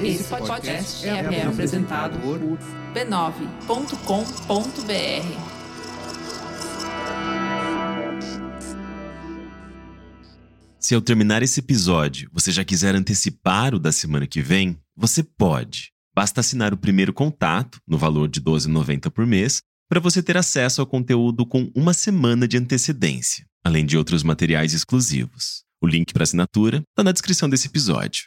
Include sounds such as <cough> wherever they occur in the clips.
Esse podcast é, é apresentado por b9.com.br. Se ao terminar esse episódio você já quiser antecipar o da semana que vem, você pode. Basta assinar o primeiro contato, no valor de R$ 12,90 por mês, para você ter acesso ao conteúdo com uma semana de antecedência, além de outros materiais exclusivos. O link para assinatura está na descrição desse episódio.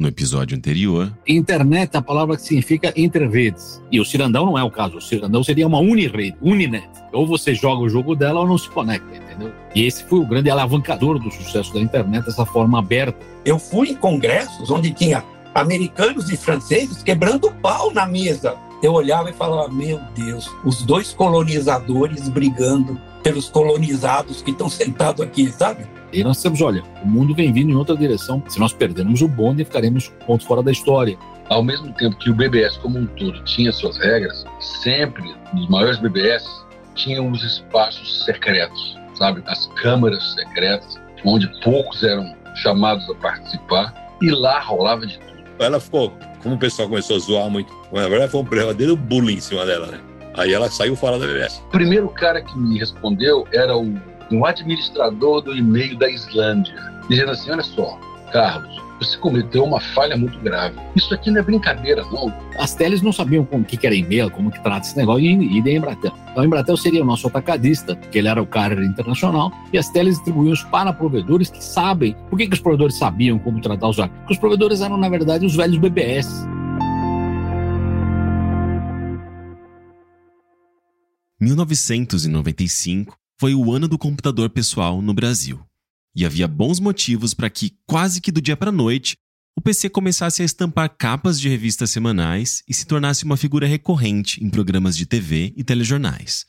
No episódio anterior. Internet é a palavra que significa interredes. E o Cirandão não é o caso. O Cirandão seria uma unirede, uninet. Ou você joga o jogo dela ou não se conecta, entendeu? E esse foi o grande alavancador do sucesso da internet, essa forma aberta. Eu fui em congressos onde tinha americanos e franceses quebrando pau na mesa. Eu olhava e falava: Meu Deus, os dois colonizadores brigando pelos colonizados que estão sentados aqui, sabe? E nós temos, olha, o mundo vem vindo em outra direção. Se nós perdermos o bonde, ficaremos ponto fora da história. Ao mesmo tempo que o BBS como um todo tinha suas regras, sempre nos maiores BBS tinham os espaços secretos, sabe? As câmaras secretas, onde poucos eram chamados a participar, e lá rolava de tudo. Ela ficou, como o pessoal começou a zoar muito, na verdade foi um verdadeiro bullying em cima dela, né? Aí ela saiu fora da BBS. O primeiro cara que me respondeu era o um administrador do e-mail da Islândia, dizendo assim: olha só, Carlos, você cometeu uma falha muito grave. Isso aqui não é brincadeira, não. As teles não sabiam como que era e-mail, como que trata esse negócio, e, e a Embratel. Então, a Embratel seria o nosso atacadista, que ele era o carrier internacional, e as teles distribuíam para provedores que sabem. Por que, que os provedores sabiam como tratar o usuário? Porque os provedores eram, na verdade, os velhos BBS. ...1995 foi o ano do computador pessoal no Brasil. E havia bons motivos para que, quase que do dia para a noite, o PC começasse a estampar capas de revistas semanais e se tornasse uma figura recorrente em programas de TV e telejornais.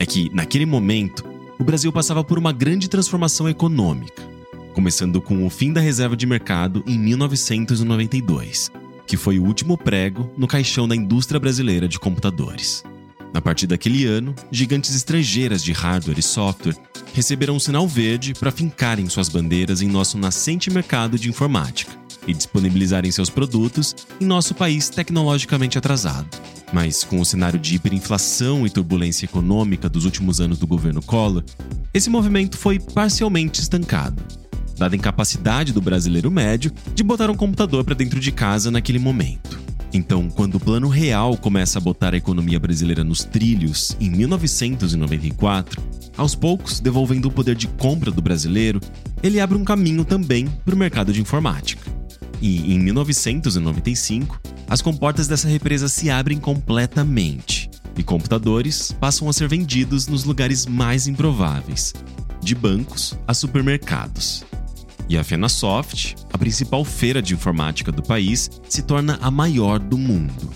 É que, naquele momento, o Brasil passava por uma grande transformação econômica, começando com o fim da reserva de mercado em 1992, que foi o último prego no caixão da indústria brasileira de computadores. A partir daquele ano, gigantes estrangeiras de hardware e software receberam um sinal verde para fincarem suas bandeiras em nosso nascente mercado de informática e disponibilizarem seus produtos em nosso país tecnologicamente atrasado. Mas com o cenário de hiperinflação e turbulência econômica dos últimos anos do governo Collor, esse movimento foi parcialmente estancado, dada a incapacidade do brasileiro médio de botar um computador para dentro de casa naquele momento. Então, quando o Plano Real começa a botar a economia brasileira nos trilhos em 1994, aos poucos, devolvendo o poder de compra do brasileiro, ele abre um caminho também para o mercado de informática. E em 1995, as comportas dessa represa se abrem completamente e computadores passam a ser vendidos nos lugares mais improváveis, de bancos a supermercados. E a FenaSoft, a principal feira de informática do país, se torna a maior do mundo.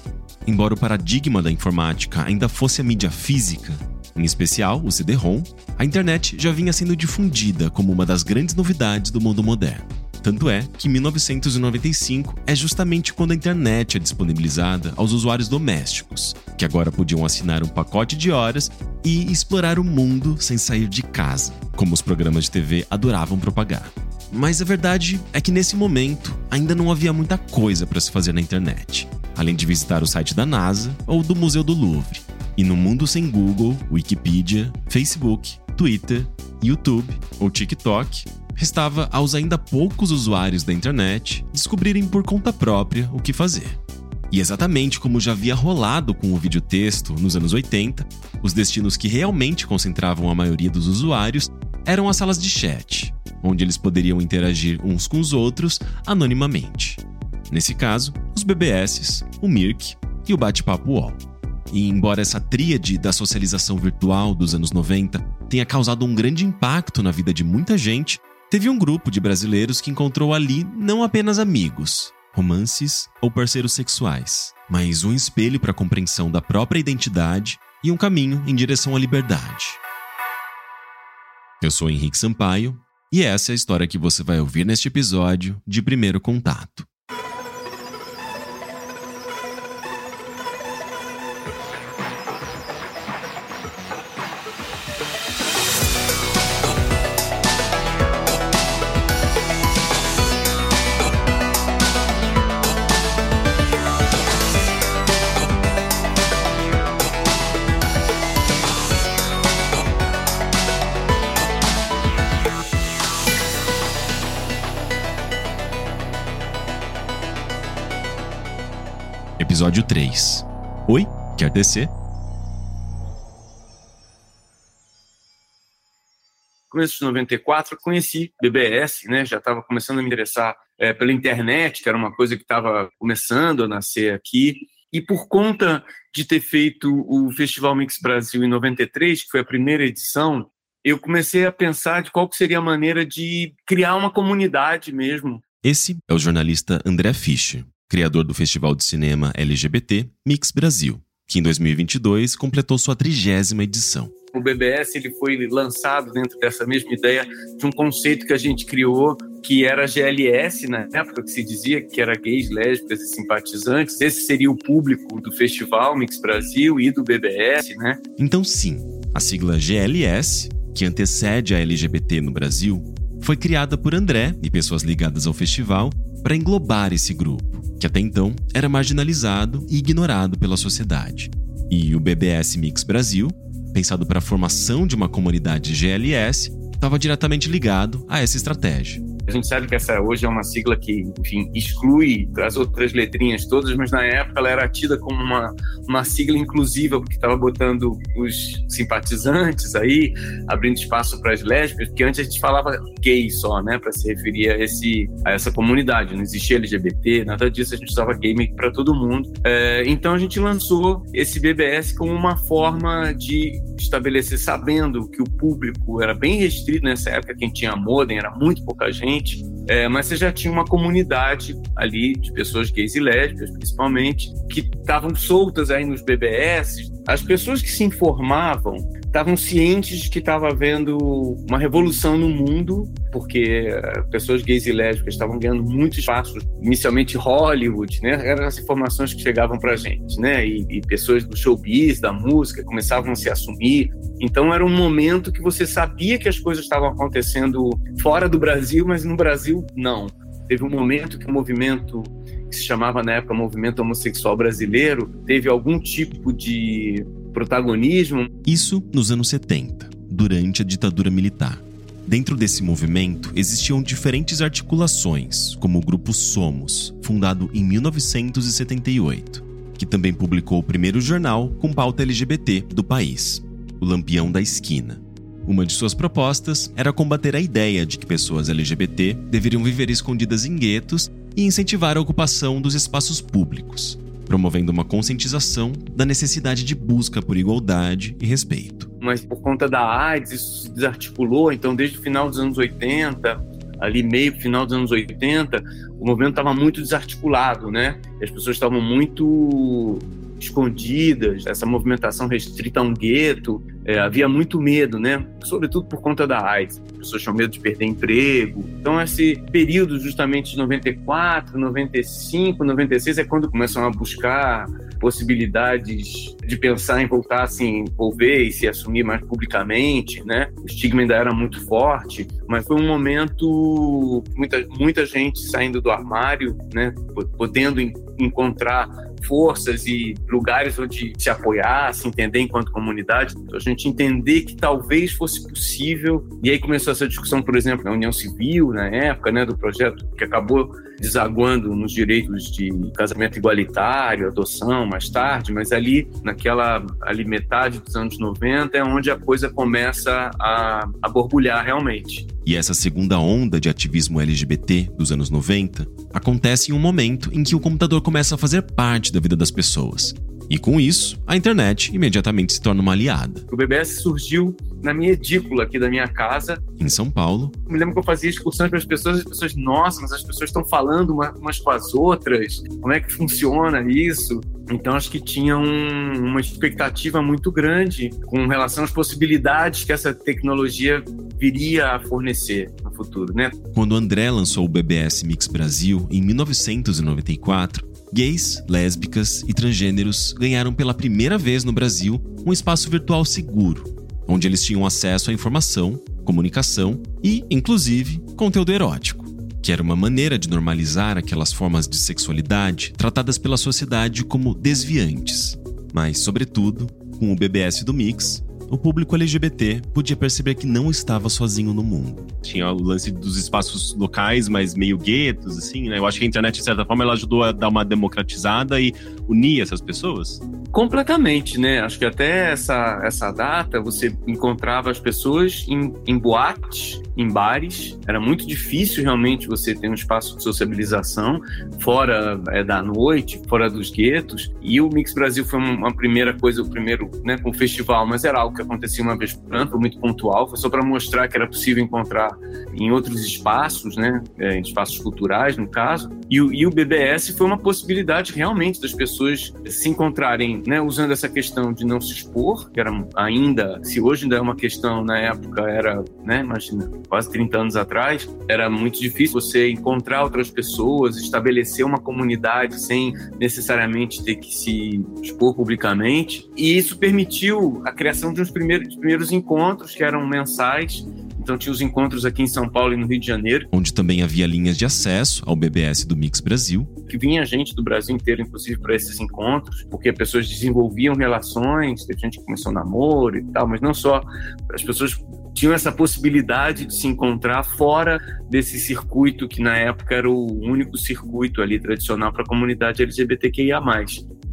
Embora o paradigma da informática ainda fosse a mídia física, em especial o CD-ROM, a internet já vinha sendo difundida como uma das grandes novidades do mundo moderno. Tanto é que 1995 é justamente quando a internet é disponibilizada aos usuários domésticos, que agora podiam assinar um pacote de horas e explorar o mundo sem sair de casa, como os programas de TV adoravam propagar. Mas a verdade é que nesse momento ainda não havia muita coisa para se fazer na internet, além de visitar o site da NASA ou do Museu do Louvre. E no mundo sem Google, Wikipedia, Facebook, Twitter, YouTube ou TikTok, restava aos ainda poucos usuários da internet descobrirem por conta própria o que fazer. E exatamente como já havia rolado com o videotexto nos anos 80, os destinos que realmente concentravam a maioria dos usuários eram as salas de chat, onde eles poderiam interagir uns com os outros anonimamente. Nesse caso, os BBS, o Mirk e o Bate-Papo UOL. E embora essa tríade da socialização virtual dos anos 90 tenha causado um grande impacto na vida de muita gente, teve um grupo de brasileiros que encontrou ali não apenas amigos, romances ou parceiros sexuais, mas um espelho para a compreensão da própria identidade e um caminho em direção à liberdade. Eu sou Henrique Sampaio e essa é a história que você vai ouvir neste episódio de Primeiro Contato. Episódio 3. Oi, quer descer? começo de 94, conheci BBS, né? Já estava começando a me interessar é, pela internet, que era uma coisa que estava começando a nascer aqui. E por conta de ter feito o Festival Mix Brasil em 93, que foi a primeira edição, eu comecei a pensar de qual seria a maneira de criar uma comunidade mesmo. Esse é o jornalista André Fischer, criador do Festival de Cinema LGBT Mix Brasil, que em 2022 completou sua trigésima edição. O BBS ele foi lançado dentro dessa mesma ideia de um conceito que a gente criou, que era GLS, na época que se dizia que era gays, lésbicas e simpatizantes. Esse seria o público do Festival Mix Brasil e do BBS, né? Então, sim, a sigla GLS, que antecede a LGBT no Brasil, foi criada por André e pessoas ligadas ao festival para englobar esse grupo, que até então era marginalizado e ignorado pela sociedade. E o BBS Mix Brasil pensado para a formação de uma comunidade GLS, estava diretamente ligado a essa estratégia. A gente sabe que essa hoje é uma sigla que, enfim, exclui as outras letrinhas todas, mas na época ela era tida como uma, uma sigla inclusiva, porque estava botando os simpatizantes aí, abrindo espaço para as lésbicas, porque antes a gente falava gay só, né, para se referir a, esse, a essa comunidade, não existia LGBT, nada disso, a gente usava gay para todo mundo. É, então a gente lançou esse BBS como uma forma de estabelecer, sabendo que o público era bem restrito nessa época, quem tinha modem era muito pouca gente é, mas você já tinha uma comunidade ali de pessoas gays e lésbicas, principalmente, que estavam soltas aí nos BBS. As pessoas que se informavam estavam cientes de que estava havendo uma revolução no mundo, porque eh, pessoas gays e lésbicas estavam ganhando muito espaço, inicialmente Hollywood, né? Eram as informações que chegavam para a gente, né? E, e, pessoas do showbiz, da música, começavam a se assumir. Então era um momento que você sabia que as coisas estavam acontecendo fora do Brasil, mas no Brasil não. Teve um momento que o movimento que se chamava na época Movimento Homossexual Brasileiro teve algum tipo de protagonismo. Isso nos anos 70, durante a ditadura militar. Dentro desse movimento existiam diferentes articulações, como o Grupo Somos, fundado em 1978, que também publicou o primeiro jornal com pauta LGBT do país, o Lampião da Esquina. Uma de suas propostas era combater a ideia de que pessoas LGBT deveriam viver escondidas em guetos e incentivar a ocupação dos espaços públicos, promovendo uma conscientização da necessidade de busca por igualdade e respeito. Mas por conta da AIDS, isso se desarticulou, então desde o final dos anos 80, ali meio final dos anos 80, o movimento estava muito desarticulado, né? As pessoas estavam muito escondidas, essa movimentação restrita a um gueto, é, havia muito medo, né? Sobretudo por conta da AIDS. As pessoas tinham medo de perder emprego. Então, esse período justamente de 94, 95, 96 é quando começam a buscar possibilidades de pensar em voltar a se envolver e se assumir mais publicamente, né? O estigma ainda era muito forte, mas foi um momento muita muita gente saindo do armário, né? Podendo encontrar forças e lugares onde se apoiar, se entender enquanto comunidade. Então, a gente entender que talvez fosse possível. E aí começou essa discussão, por exemplo, na União Civil, na época, né, do projeto que acabou desaguando nos direitos de casamento igualitário, adoção mais tarde, mas ali, naquela ali metade dos anos 90, é onde a coisa começa a, a borbulhar realmente. E essa segunda onda de ativismo LGBT dos anos 90 acontece em um momento em que o computador começa a fazer parte da vida das pessoas. E com isso, a internet imediatamente se torna uma aliada. O BBS surgiu na minha edícula aqui da minha casa. Em São Paulo. Me lembro que eu fazia excursões para as pessoas, as pessoas, nossa, mas as pessoas estão falando umas com as outras, como é que funciona isso? Então, acho que tinha um, uma expectativa muito grande com relação às possibilidades que essa tecnologia viria a fornecer no futuro, né? Quando André lançou o BBS Mix Brasil em 1994, Gays, lésbicas e transgêneros ganharam pela primeira vez no Brasil um espaço virtual seguro, onde eles tinham acesso à informação, comunicação e, inclusive, conteúdo erótico, que era uma maneira de normalizar aquelas formas de sexualidade tratadas pela sociedade como desviantes. Mas, sobretudo, com o BBS do Mix, o público LGBT podia perceber que não estava sozinho no mundo. Tinha o lance dos espaços locais, mas meio guetos, assim, né? Eu acho que a internet, de certa forma, ela ajudou a dar uma democratizada e unir essas pessoas. Completamente, né? Acho que até essa, essa data você encontrava as pessoas em, em boates, em bares. Era muito difícil realmente você ter um espaço de sociabilização fora é, da noite, fora dos guetos. E o Mix Brasil foi uma primeira coisa, o primeiro, né, com o festival, mas era algo que acontecia uma vez por ano, foi muito pontual, foi só para mostrar que era possível encontrar em outros espaços, né, é, em espaços culturais, no caso. E, e o BBS foi uma possibilidade realmente das pessoas se encontrarem, né, usando essa questão de não se expor, que era ainda, se hoje ainda é uma questão, na época era, né, imagina, quase 30 anos atrás, era muito difícil você encontrar outras pessoas, estabelecer uma comunidade sem necessariamente ter que se expor publicamente. E isso permitiu a criação de uns primeiros, primeiros encontros que eram mensais então tinha os encontros aqui em São Paulo e no Rio de Janeiro. Onde também havia linhas de acesso ao BBS do Mix Brasil. Que vinha gente do Brasil inteiro, inclusive, para esses encontros, porque pessoas desenvolviam relações, teve gente que começou namoro e tal, mas não só. As pessoas tinham essa possibilidade de se encontrar fora desse circuito que na época era o único circuito ali tradicional para a comunidade LGBTQIA+.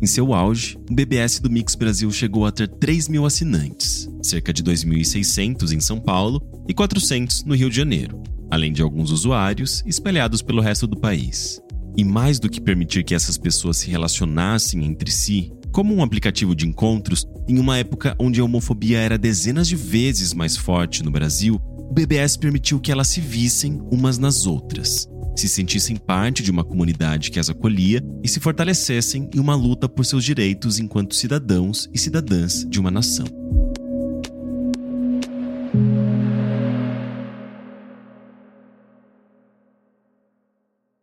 Em seu auge, o BBS do Mix Brasil chegou a ter 3 mil assinantes, cerca de 2.600 em São Paulo e 400 no Rio de Janeiro, além de alguns usuários espalhados pelo resto do país. E mais do que permitir que essas pessoas se relacionassem entre si, como um aplicativo de encontros, em uma época onde a homofobia era dezenas de vezes mais forte no Brasil, o BBS permitiu que elas se vissem umas nas outras, se sentissem parte de uma comunidade que as acolhia e se fortalecessem em uma luta por seus direitos enquanto cidadãos e cidadãs de uma nação.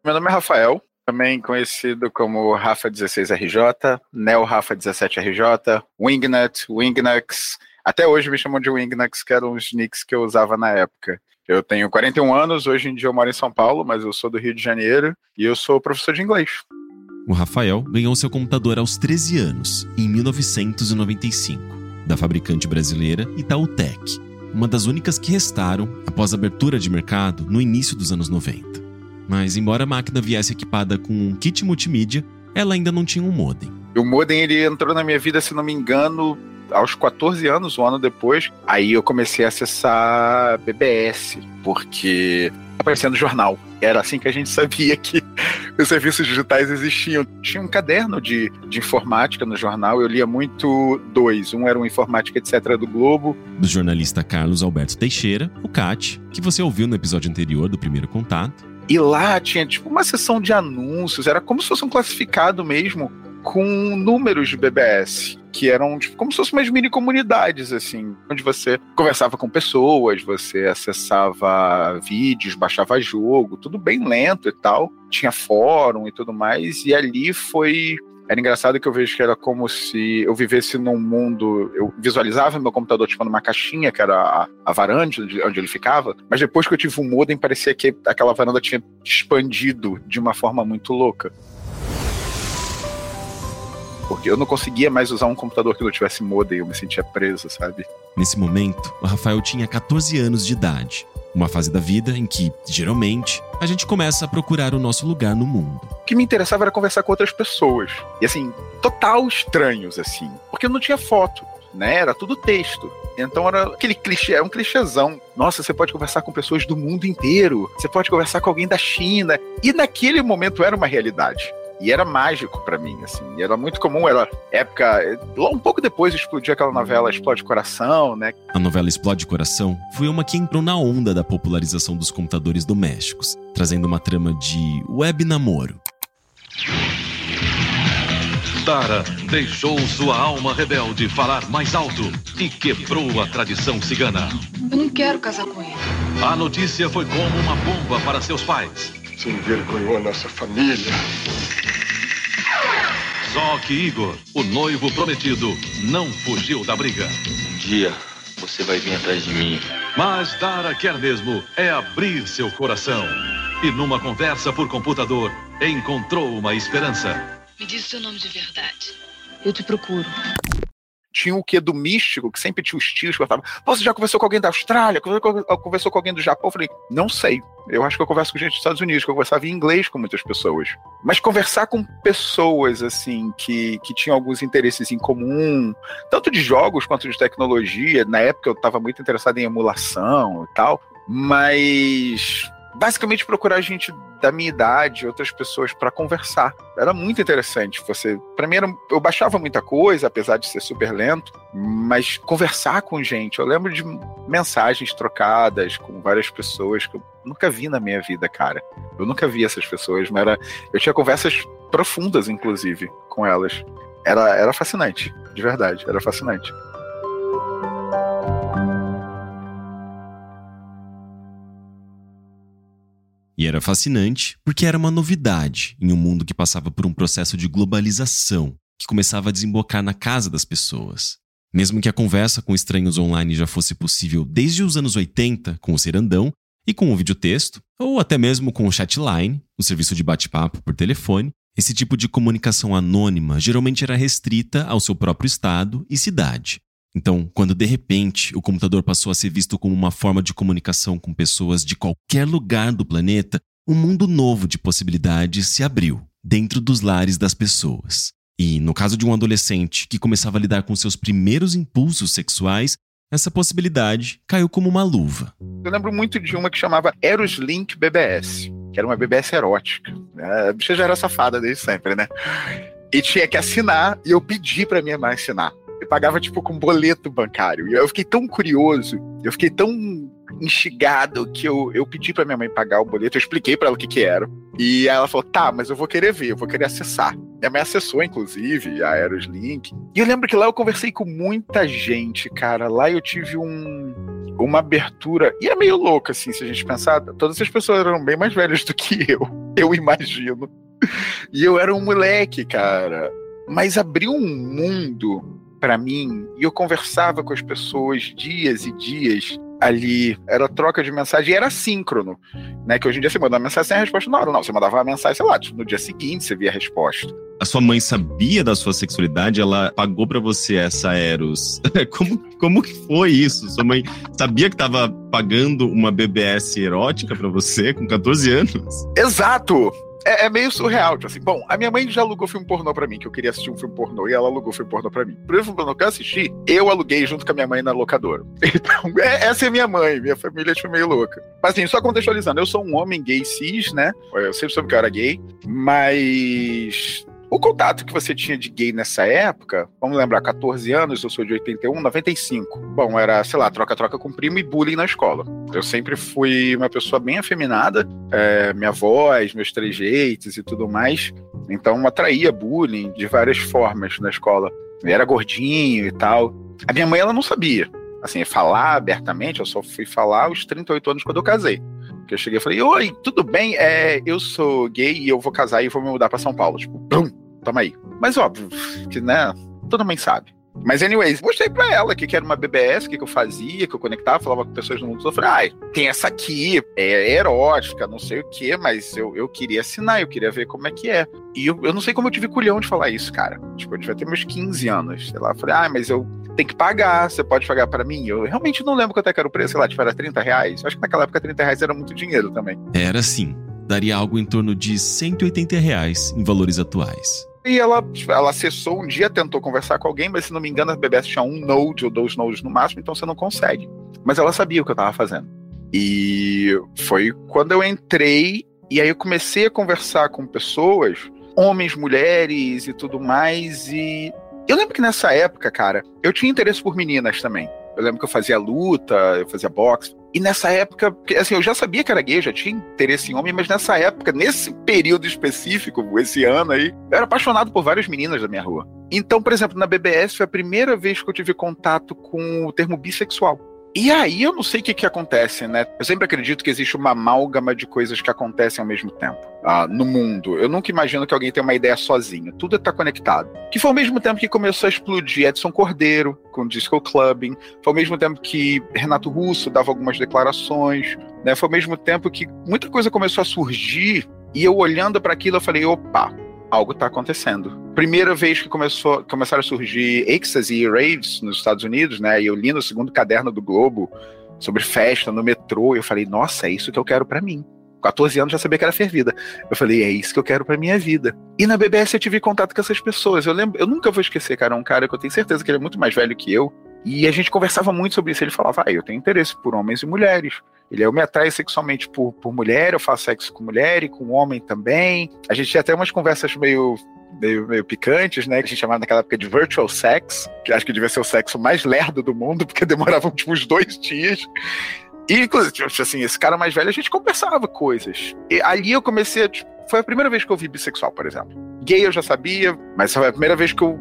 Meu nome é Rafael, também conhecido como Rafa16RJ, Neo Rafa17RJ, Wingnut, Wingnux. Até hoje me chamam de Wingnux, que eram os nicks que eu usava na época. Eu tenho 41 anos, hoje em dia eu moro em São Paulo, mas eu sou do Rio de Janeiro e eu sou professor de inglês. O Rafael ganhou seu computador aos 13 anos, em 1995, da fabricante brasileira Itautec, uma das únicas que restaram após a abertura de mercado no início dos anos 90. Mas embora a máquina viesse equipada com um kit multimídia, ela ainda não tinha um modem. O modem ele entrou na minha vida, se não me engano, aos 14 anos, um ano depois, aí eu comecei a acessar BBS, porque aparecendo no jornal. Era assim que a gente sabia que <laughs> os serviços digitais existiam. Tinha um caderno de, de informática no jornal, eu lia muito dois. Um era o Informática Etc. do Globo. Do jornalista Carlos Alberto Teixeira, o CAT, que você ouviu no episódio anterior do Primeiro Contato. E lá tinha tipo uma sessão de anúncios, era como se fosse um classificado mesmo com números de BBS, que eram tipo, como se fossem umas mini comunidades, assim, onde você conversava com pessoas, você acessava vídeos, baixava jogo, tudo bem lento e tal. Tinha fórum e tudo mais, e ali foi era engraçado que eu vejo que era como se eu vivesse num mundo. Eu visualizava meu computador tipo numa caixinha, que era a, a varanda onde, ele ficava, mas depois que eu tive um modem, parecia que aquela varanda tinha expandido de uma forma muito louca. Porque eu não conseguia mais usar um computador que não tivesse modem, eu me sentia preso, sabe? Nesse momento, o Rafael tinha 14 anos de idade. Uma fase da vida em que, geralmente, a gente começa a procurar o nosso lugar no mundo. O que me interessava era conversar com outras pessoas. E assim, total estranhos, assim. Porque eu não tinha foto, né? Era tudo texto. Então era aquele clichê, é um clichêzão. Nossa, você pode conversar com pessoas do mundo inteiro. Você pode conversar com alguém da China. E naquele momento era uma realidade. E era mágico para mim, assim. E era muito comum, era época. Um pouco depois explodiu aquela novela Explode Coração, né? A novela Explode Coração foi uma que entrou na onda da popularização dos computadores domésticos, trazendo uma trama de web namoro. Dara deixou sua alma rebelde falar mais alto e quebrou a tradição cigana. Eu não quero casar com ele. A notícia foi como uma bomba para seus pais. Você envergonhou a nossa família. Só que Igor, o noivo prometido, não fugiu da briga. Um dia você vai vir atrás de mim. Mas Dara quer mesmo é abrir seu coração. E numa conversa por computador, encontrou uma esperança. Me diz o seu nome de verdade. Eu te procuro tinha o que do místico, que sempre tinha os tios que eu tava, você já conversou com alguém da Austrália? Conversou com alguém do Japão? Eu falei, não sei. Eu acho que eu converso com gente dos Estados Unidos, que eu conversava em inglês com muitas pessoas. Mas conversar com pessoas, assim, que, que tinham alguns interesses em comum, tanto de jogos quanto de tecnologia. Na época eu estava muito interessado em emulação e tal. Mas basicamente procurar gente da minha idade, outras pessoas para conversar. Era muito interessante. Você, para mim, era, eu baixava muita coisa, apesar de ser super lento, mas conversar com gente. Eu lembro de mensagens trocadas com várias pessoas que eu nunca vi na minha vida, cara. Eu nunca vi essas pessoas, mas era, eu tinha conversas profundas, inclusive, com elas. Era, era fascinante, de verdade, era fascinante. E era fascinante porque era uma novidade em um mundo que passava por um processo de globalização que começava a desembocar na casa das pessoas. Mesmo que a conversa com estranhos online já fosse possível desde os anos 80 com o Serandão e com o videotexto, ou até mesmo com o chatline, o serviço de bate-papo por telefone, esse tipo de comunicação anônima geralmente era restrita ao seu próprio estado e cidade. Então, quando de repente o computador passou a ser visto como uma forma de comunicação com pessoas de qualquer lugar do planeta, um mundo novo de possibilidades se abriu dentro dos lares das pessoas. E, no caso de um adolescente que começava a lidar com seus primeiros impulsos sexuais, essa possibilidade caiu como uma luva. Eu lembro muito de uma que chamava Eros Link BBS, que era uma BBS erótica. A bicha já era safada desde sempre, né? E tinha que assinar, e eu pedi pra minha mãe assinar. Eu pagava, tipo, com boleto bancário. E eu fiquei tão curioso, eu fiquei tão instigado que eu, eu pedi pra minha mãe pagar o boleto, eu expliquei para ela o que que era. E ela falou, tá, mas eu vou querer ver, eu vou querer acessar. Minha mãe acessou, inclusive, a Aeroslink. E eu lembro que lá eu conversei com muita gente, cara. Lá eu tive um, uma abertura. E é meio louco, assim, se a gente pensar. Todas as pessoas eram bem mais velhas do que eu, <laughs> eu imagino. E eu era um moleque, cara. Mas abriu um mundo para mim e eu conversava com as pessoas dias e dias ali, era troca de mensagem e era síncrono, né? Que hoje em dia você manda uma mensagem sem a resposta na hora. Não, você mandava uma mensagem, sei lá, no dia seguinte você via a resposta. A sua mãe sabia da sua sexualidade? Ela pagou para você essa Eros? <laughs> como, como que foi isso? Sua mãe sabia que tava pagando uma BBS erótica para você com 14 anos? Exato! É, é, meio surreal, tipo assim. Bom, a minha mãe já alugou filme pornô pra mim, que eu queria assistir um filme pornô, e ela alugou filme pornô pra mim. O primeiro filme pornô que eu assisti, eu aluguei junto com a minha mãe na locadora. <laughs> Então, é, essa é minha mãe, minha família é tipo, meio louca. Mas assim, só contextualizando, eu sou um homem gay cis, né? Eu sempre soube que eu era gay, mas o contato que você tinha de gay nessa época, vamos lembrar, 14 anos, eu sou de 81, 95. Bom, era, sei lá, troca-troca com primo e bullying na escola. Eu sempre fui uma pessoa bem afeminada, é, minha voz, meus trejeitos e tudo mais. Então atraía bullying de várias formas na escola. Eu era gordinho e tal. A minha mãe, ela não sabia. Assim, falar abertamente, eu só fui falar aos 38 anos quando eu casei. Que eu cheguei e falei, oi, tudo bem? É, eu sou gay e eu vou casar e vou me mudar para São Paulo. Tipo, pum, toma aí. Mas óbvio, que né, toda mãe sabe. Mas, anyways, mostrei pra ela que, que era uma BBS, o que, que eu fazia, que eu conectava, falava com pessoas no mundo todo. Eu falei, ah, tem essa aqui, é erótica, não sei o que, mas eu, eu queria assinar, eu queria ver como é que é. E eu, eu não sei como eu tive culhão de falar isso, cara. Tipo, eu devia ter meus 15 anos, sei lá. Falei, ah, mas eu tenho que pagar, você pode pagar para mim? Eu realmente não lembro quanto é que era o preço, sei lá, tipo, era 30 reais. Acho que naquela época 30 reais era muito dinheiro também. Era sim. Daria algo em torno de 180 reais em valores atuais. E ela, ela acessou um dia, tentou conversar com alguém, mas se não me engano, a BBS tinha um node ou dois nodes no máximo, então você não consegue. Mas ela sabia o que eu tava fazendo. E foi quando eu entrei, e aí eu comecei a conversar com pessoas, homens, mulheres e tudo mais, e eu lembro que nessa época, cara, eu tinha interesse por meninas também. Eu lembro que eu fazia luta, eu fazia boxe. E nessa época, assim, eu já sabia que era gay, já tinha interesse em homem, mas nessa época, nesse período específico, esse ano aí, eu era apaixonado por várias meninas da minha rua. Então, por exemplo, na BBS foi a primeira vez que eu tive contato com o termo bissexual. E aí eu não sei o que, que acontece, né? Eu sempre acredito que existe uma amálgama de coisas que acontecem ao mesmo tempo ah, no mundo. Eu nunca imagino que alguém tenha uma ideia sozinho. Tudo está conectado. Que foi ao mesmo tempo que começou a explodir Edson Cordeiro com Disco Clubbing. Foi ao mesmo tempo que Renato Russo dava algumas declarações. Né? Foi ao mesmo tempo que muita coisa começou a surgir. E eu olhando para aquilo, eu falei: opa, algo está acontecendo. Primeira vez que começou, começaram a surgir ecstasy e raves nos Estados Unidos, né? E eu li no segundo caderno do Globo sobre festa no metrô, eu falei, nossa, é isso que eu quero para mim. 14 anos já sabia que era fervida. Eu falei, é isso que eu quero para minha vida. E na BBS eu tive contato com essas pessoas. Eu lembro, eu nunca vou esquecer, cara, um cara que eu tenho certeza que ele é muito mais velho que eu. E a gente conversava muito sobre isso. Ele falava, ah, eu tenho interesse por homens e mulheres. Ele, eu me atrai sexualmente por, por mulher, eu faço sexo com mulher e com homem também. A gente tinha até umas conversas meio meio, meio picantes, né? Que a gente chamava naquela época de virtual sex, que acho que devia ser o sexo mais lerdo do mundo, porque <laughs> demorava tipo, uns dois dias. E, inclusive, tipo, assim, esse cara mais velho, a gente conversava coisas. E ali eu comecei a. Tipo, foi a primeira vez que eu vi bissexual, por exemplo. Gay eu já sabia, mas foi a primeira vez que eu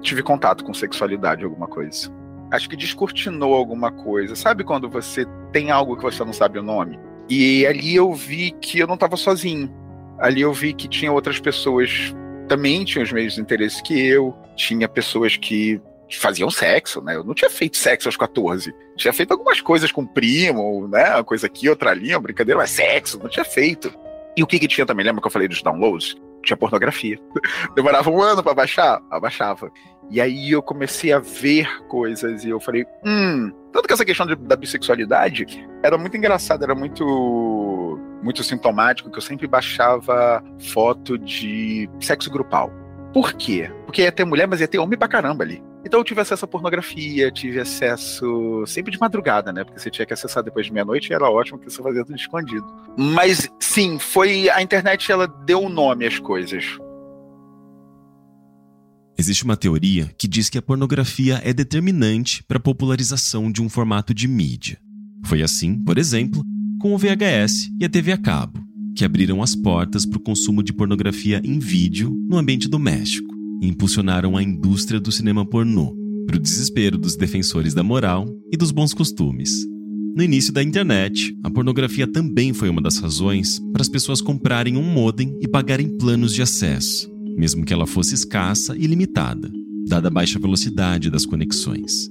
tive contato com sexualidade, alguma coisa. Acho que descortinou alguma coisa. Sabe quando você tem algo que você não sabe o nome? E ali eu vi que eu não estava sozinho. Ali eu vi que tinha outras pessoas também tinham os mesmos interesses que eu. Tinha pessoas que faziam sexo, né? Eu não tinha feito sexo aos 14. Tinha feito algumas coisas com primo, né? Uma coisa aqui, outra ali, uma brincadeira, mas sexo, não tinha feito. E o que que tinha também? Lembra que eu falei dos downloads? Tinha pornografia. <laughs> Demorava um ano para baixar? Abaixava. E aí eu comecei a ver coisas e eu falei, hum. Tanto que essa questão de, da bissexualidade era muito engraçada, era muito muito sintomático que eu sempre baixava foto de sexo grupal. Por quê? Porque ia ter mulher, mas ia ter homem pra caramba ali. Então eu tive acesso à pornografia, tive acesso sempre de madrugada, né? Porque você tinha que acessar depois de meia-noite e era ótimo que você fazia tudo escondido. Mas sim, foi a internet ela deu nome às coisas. Existe uma teoria que diz que a pornografia é determinante para a popularização de um formato de mídia. Foi assim, por exemplo, com o VHS e a TV a cabo, que abriram as portas para o consumo de pornografia em vídeo no ambiente doméstico e impulsionaram a indústria do cinema pornô, para o desespero dos defensores da moral e dos bons costumes. No início da internet, a pornografia também foi uma das razões para as pessoas comprarem um modem e pagarem planos de acesso, mesmo que ela fosse escassa e limitada, dada a baixa velocidade das conexões.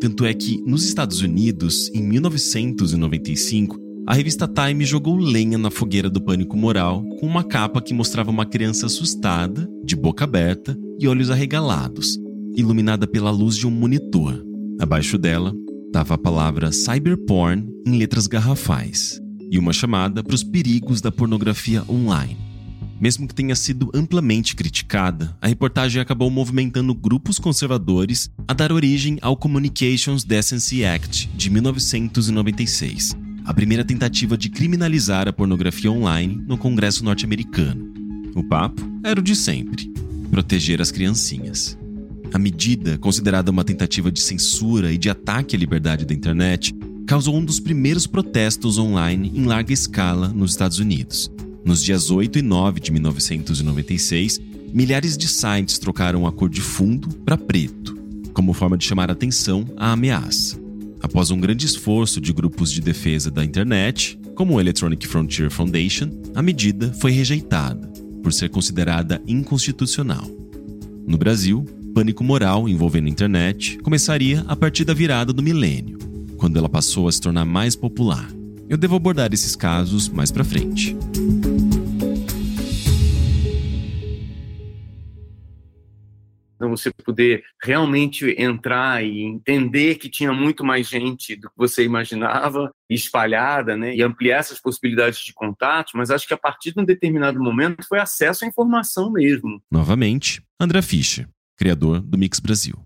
Tanto é que, nos Estados Unidos, em 1995, a revista Time jogou lenha na fogueira do pânico moral com uma capa que mostrava uma criança assustada, de boca aberta e olhos arregalados, iluminada pela luz de um monitor. Abaixo dela estava a palavra cyberporn em letras garrafais e uma chamada para os perigos da pornografia online. Mesmo que tenha sido amplamente criticada, a reportagem acabou movimentando grupos conservadores a dar origem ao Communications Decency Act de 1996, a primeira tentativa de criminalizar a pornografia online no Congresso norte-americano. O papo era o de sempre: proteger as criancinhas. A medida, considerada uma tentativa de censura e de ataque à liberdade da internet, causou um dos primeiros protestos online em larga escala nos Estados Unidos. Nos dias 8 e 9 de 1996, milhares de sites trocaram a cor de fundo para preto, como forma de chamar atenção à ameaça. Após um grande esforço de grupos de defesa da internet, como o Electronic Frontier Foundation, a medida foi rejeitada por ser considerada inconstitucional. No Brasil, pânico moral envolvendo a internet começaria a partir da virada do milênio, quando ela passou a se tornar mais popular. Eu devo abordar esses casos mais para frente. Você poder realmente entrar e entender que tinha muito mais gente do que você imaginava, espalhada, né? E ampliar essas possibilidades de contato, mas acho que a partir de um determinado momento foi acesso à informação mesmo. Novamente, André Fischer, criador do Mix Brasil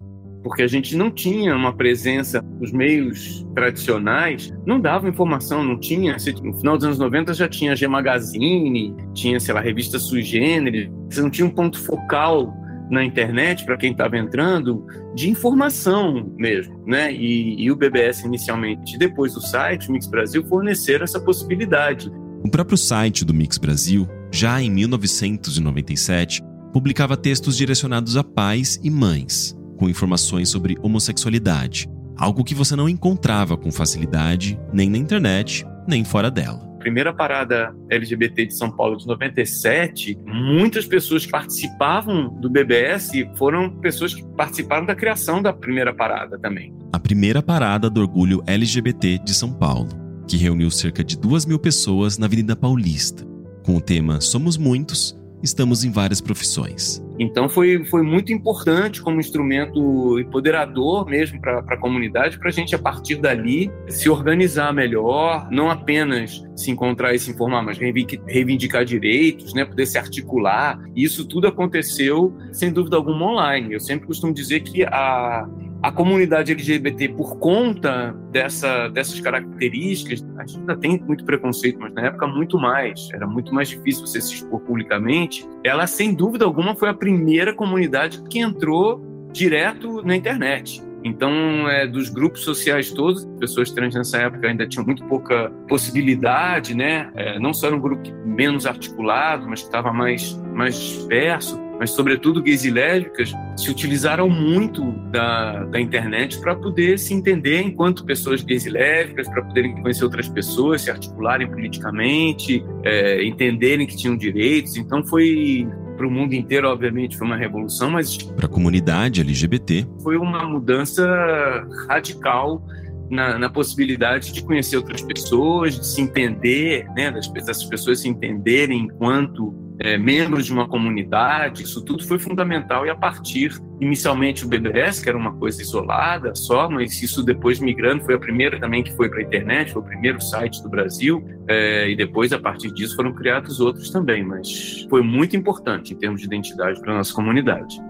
porque a gente não tinha uma presença, os meios tradicionais não davam informação, não tinha. No final dos anos 90 já tinha G Magazine, tinha, sei lá, revista Sui Generis, você não tinha um ponto focal na internet, para quem estava entrando, de informação mesmo, né? E, e, o BBS inicialmente, depois do site, o Mix Brasil, forneceram essa possibilidade. O próprio site do Mix Brasil, já em 1997, publicava textos direcionados a pais e mães, com informações sobre homossexualidade, algo que você não encontrava com facilidade nem na internet, nem fora dela primeira parada LGBT de São Paulo de 97, muitas pessoas que participavam do BBS foram pessoas que participaram da criação da primeira parada também. A primeira parada do orgulho LGBT de São Paulo, que reuniu cerca de duas mil pessoas na Avenida Paulista, com o tema Somos Muitos, estamos em várias profissões. Então foi, foi muito importante como instrumento empoderador mesmo para a comunidade, para a gente, a partir dali, se organizar melhor, não apenas se encontrar e se informar, mas reivindicar direitos, né, poder se articular. Isso tudo aconteceu, sem dúvida alguma, online. Eu sempre costumo dizer que a, a comunidade LGBT, por conta dessa, dessas características, a gente ainda tem muito preconceito, mas na época muito mais. Era muito mais difícil você se expor publicamente. Ela, sem dúvida alguma, foi a primeira comunidade que entrou direto na internet. Então, é, dos grupos sociais todos, pessoas trans nessa época ainda tinham muito pouca possibilidade, né? É, não só era um grupo menos articulado, mas que estava mais, mais disperso mas sobretudo gays e lésbicas, se utilizaram muito da, da internet para poder se entender enquanto pessoas gays e lésbicas, para poderem conhecer outras pessoas, se articularem politicamente, é, entenderem que tinham direitos. Então foi para o mundo inteiro, obviamente, foi uma revolução, mas para a comunidade LGBT foi uma mudança radical na, na, possibilidade de conhecer outras pessoas, de se entender, né, das, dessas pessoas se entenderem enquanto é, de uma comunidade, isso tudo foi fundamental. E a partir, inicialmente, o BBS, que era uma coisa isolada só, mas isso depois migrando, foi a primeira também que foi para a internet, foi o primeiro site do Brasil, é, e depois, a partir disso, foram criados outros também, mas foi muito importante em termos de identidade para nossa comunidade.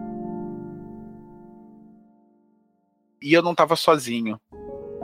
E eu não estava sozinho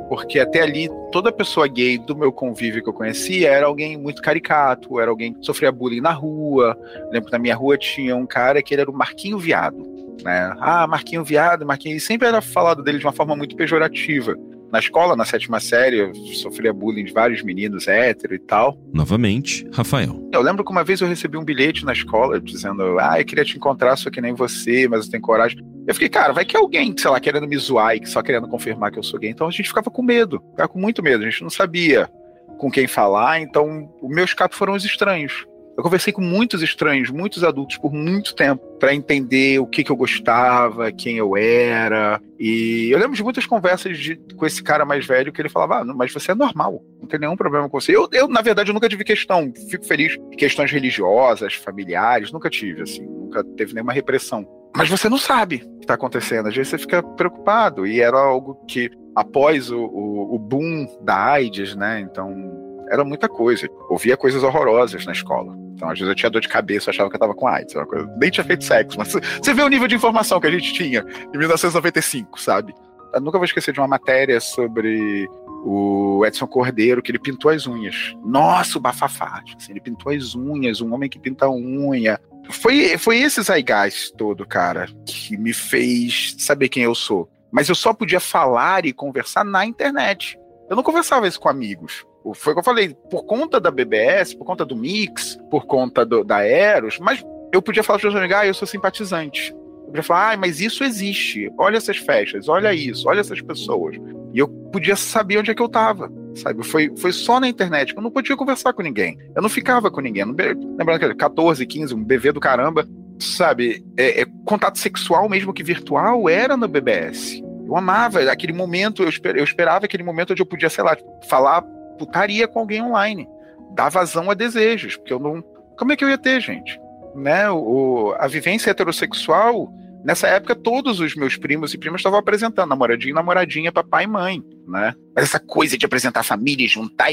porque até ali, toda pessoa gay do meu convívio que eu conhecia era alguém muito caricato, era alguém que sofria bullying na rua. Eu lembro que na minha rua tinha um cara que ele era o Marquinho Viado. Né? Ah, Marquinho Viado, Marquinho. E sempre era falado dele de uma forma muito pejorativa. Na escola, na sétima série, eu sofria bullying de vários meninos hétero e tal. Novamente, Rafael. Eu lembro que uma vez eu recebi um bilhete na escola dizendo: Ah, eu queria te encontrar, só que nem você, mas eu tenho coragem. Eu fiquei, cara, vai que é alguém, sei lá, querendo me zoar e só querendo confirmar que eu sou gay. Então a gente ficava com medo, ficava com muito medo. A gente não sabia com quem falar, então o meu escape foram os estranhos. Eu conversei com muitos estranhos, muitos adultos por muito tempo para entender o que, que eu gostava, quem eu era. E eu lembro de muitas conversas de, com esse cara mais velho que ele falava: ah, mas você é normal, não tem nenhum problema com você. Eu, eu, na verdade, nunca tive questão, fico feliz. Questões religiosas, familiares, nunca tive, assim, nunca teve nenhuma repressão. Mas você não sabe o que está acontecendo, às vezes você fica preocupado. E era algo que, após o, o, o boom da AIDS, né, então era muita coisa. Ouvia coisas horrorosas na escola. Então, às vezes eu tinha dor de cabeça, achava que eu tava com AIDS. Coisa... Nem tinha feito sexo, mas <laughs> você vê o nível de informação que a gente tinha em 1995, sabe? Eu nunca vou esquecer de uma matéria sobre o Edson Cordeiro, que ele pintou as unhas. Nossa, o bafafá. Assim, ele pintou as unhas, um homem que pinta unha. Foi, foi esse zeitgeist todo, cara, que me fez saber quem eu sou. Mas eu só podia falar e conversar na internet. Eu não conversava isso com amigos. Foi o que eu falei, por conta da BBS, por conta do Mix, por conta do, da Eros, mas eu podia falar para os meus amigos, ah, eu sou simpatizante. Eu podia falar, ah, mas isso existe. Olha essas festas, olha isso, olha essas pessoas. E eu podia saber onde é que eu estava, sabe? Foi, foi só na internet, eu não podia conversar com ninguém. Eu não ficava com ninguém. Não, lembrando que 14, 15, um BV do caramba, sabe? É, é, contato sexual mesmo que virtual era no BBS. Eu amava aquele momento, eu, esper, eu esperava aquele momento onde eu podia, sei lá, falar putaria com alguém online. Dar vazão a desejos, porque eu não. Como é que eu ia ter, gente? Né? O, a vivência heterossexual, nessa época, todos os meus primos e primas estavam apresentando namoradinho e namoradinha, papai e mãe, né? Mas essa coisa de apresentar família e juntar,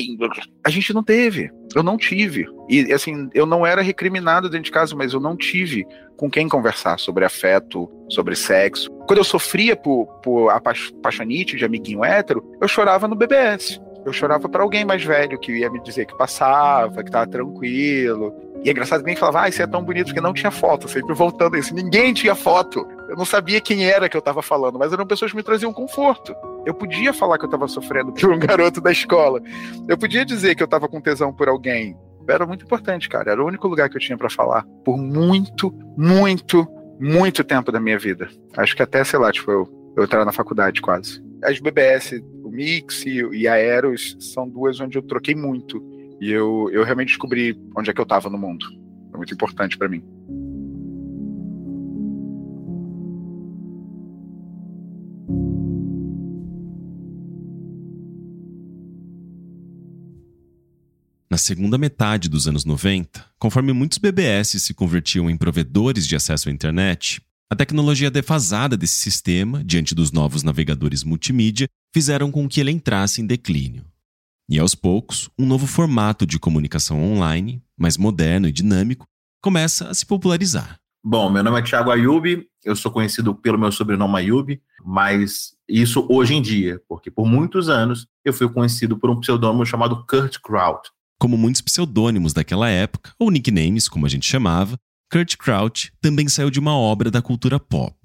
a gente não teve. Eu não tive. E, assim, eu não era recriminado dentro de casa, mas eu não tive com quem conversar sobre afeto, sobre sexo. Quando eu sofria por, por apaixonite de amiguinho hétero, eu chorava no BBS eu chorava para alguém mais velho que ia me dizer que passava, que tava tranquilo. E é engraçado que ninguém falava, ah, isso é tão bonito porque não tinha foto, sempre voltando a isso. Ninguém tinha foto. Eu não sabia quem era que eu tava falando, mas eram pessoas que me traziam conforto. Eu podia falar que eu tava sofrendo por um <laughs> garoto da escola. Eu podia dizer que eu tava com tesão por alguém. Era muito importante, cara. Era o único lugar que eu tinha para falar. Por muito, muito, muito tempo da minha vida. Acho que até, sei lá, tipo, eu, eu entrar na faculdade quase. As BBS Mix e, e a Eros são duas onde eu troquei muito. E eu, eu realmente descobri onde é que eu estava no mundo. É muito importante para mim. Na segunda metade dos anos 90, conforme muitos BBS se convertiam em provedores de acesso à internet, a tecnologia defasada desse sistema, diante dos novos navegadores multimídia, fizeram com que ele entrasse em declínio. E aos poucos, um novo formato de comunicação online, mais moderno e dinâmico, começa a se popularizar. Bom, meu nome é Thiago Ayub, eu sou conhecido pelo meu sobrenome Ayub, mas isso hoje em dia, porque por muitos anos eu fui conhecido por um pseudônimo chamado Kurt Kraut. Como muitos pseudônimos daquela época, ou nicknames, como a gente chamava, Kurt Kraut também saiu de uma obra da cultura pop.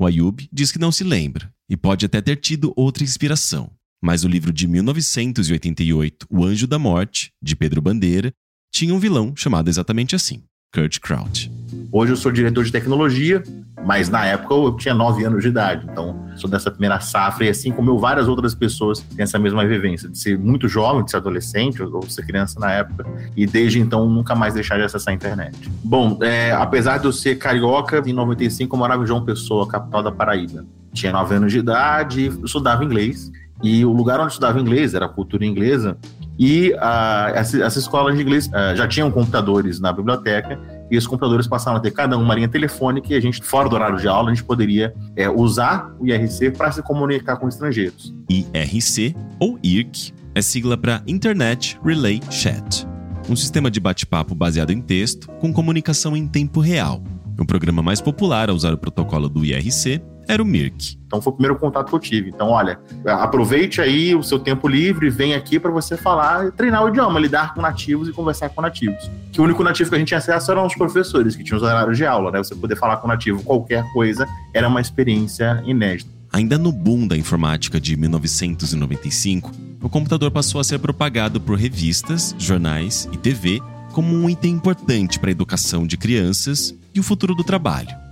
O Ayub diz que não se lembra, e pode até ter tido outra inspiração, mas o livro de 1988, O Anjo da Morte, de Pedro Bandeira, tinha um vilão chamado exatamente assim, Kurt Kraut. Hoje eu sou diretor de tecnologia, mas na época eu tinha 9 anos de idade, então sou dessa primeira safra e assim como várias outras pessoas têm essa mesma vivência, de ser muito jovem, de ser adolescente ou, ser criança na época e desde então nunca mais deixar de acessar a internet. Bom, é, apesar de eu ser carioca, em 95 eu morava em João Pessoa, capital da Paraíba. Tinha 9 anos de idade, estudava inglês e o lugar onde estudava inglês era a cultura inglesa e uh, essa, essa escola de inglês uh, já tinham computadores na biblioteca e os computadores passaram a ter cada um uma linha telefônica e a gente, fora do horário de aula, a gente poderia é, usar o IRC para se comunicar com estrangeiros. IRC, ou IRC, é sigla para Internet Relay Chat, um sistema de bate-papo baseado em texto com comunicação em tempo real. O programa mais popular a usar o protocolo do IRC era o Mirk. Então foi o primeiro contato que eu tive. Então, olha, aproveite aí o seu tempo livre, vem aqui para você falar, treinar o idioma, lidar com nativos e conversar com nativos. Que o único nativo que a gente tinha acesso eram os professores, que tinham os horários de aula, né? Você poder falar com nativo qualquer coisa era uma experiência inédita. Ainda no boom da informática de 1995, o computador passou a ser propagado por revistas, jornais e TV como um item importante para a educação de crianças e o futuro do trabalho.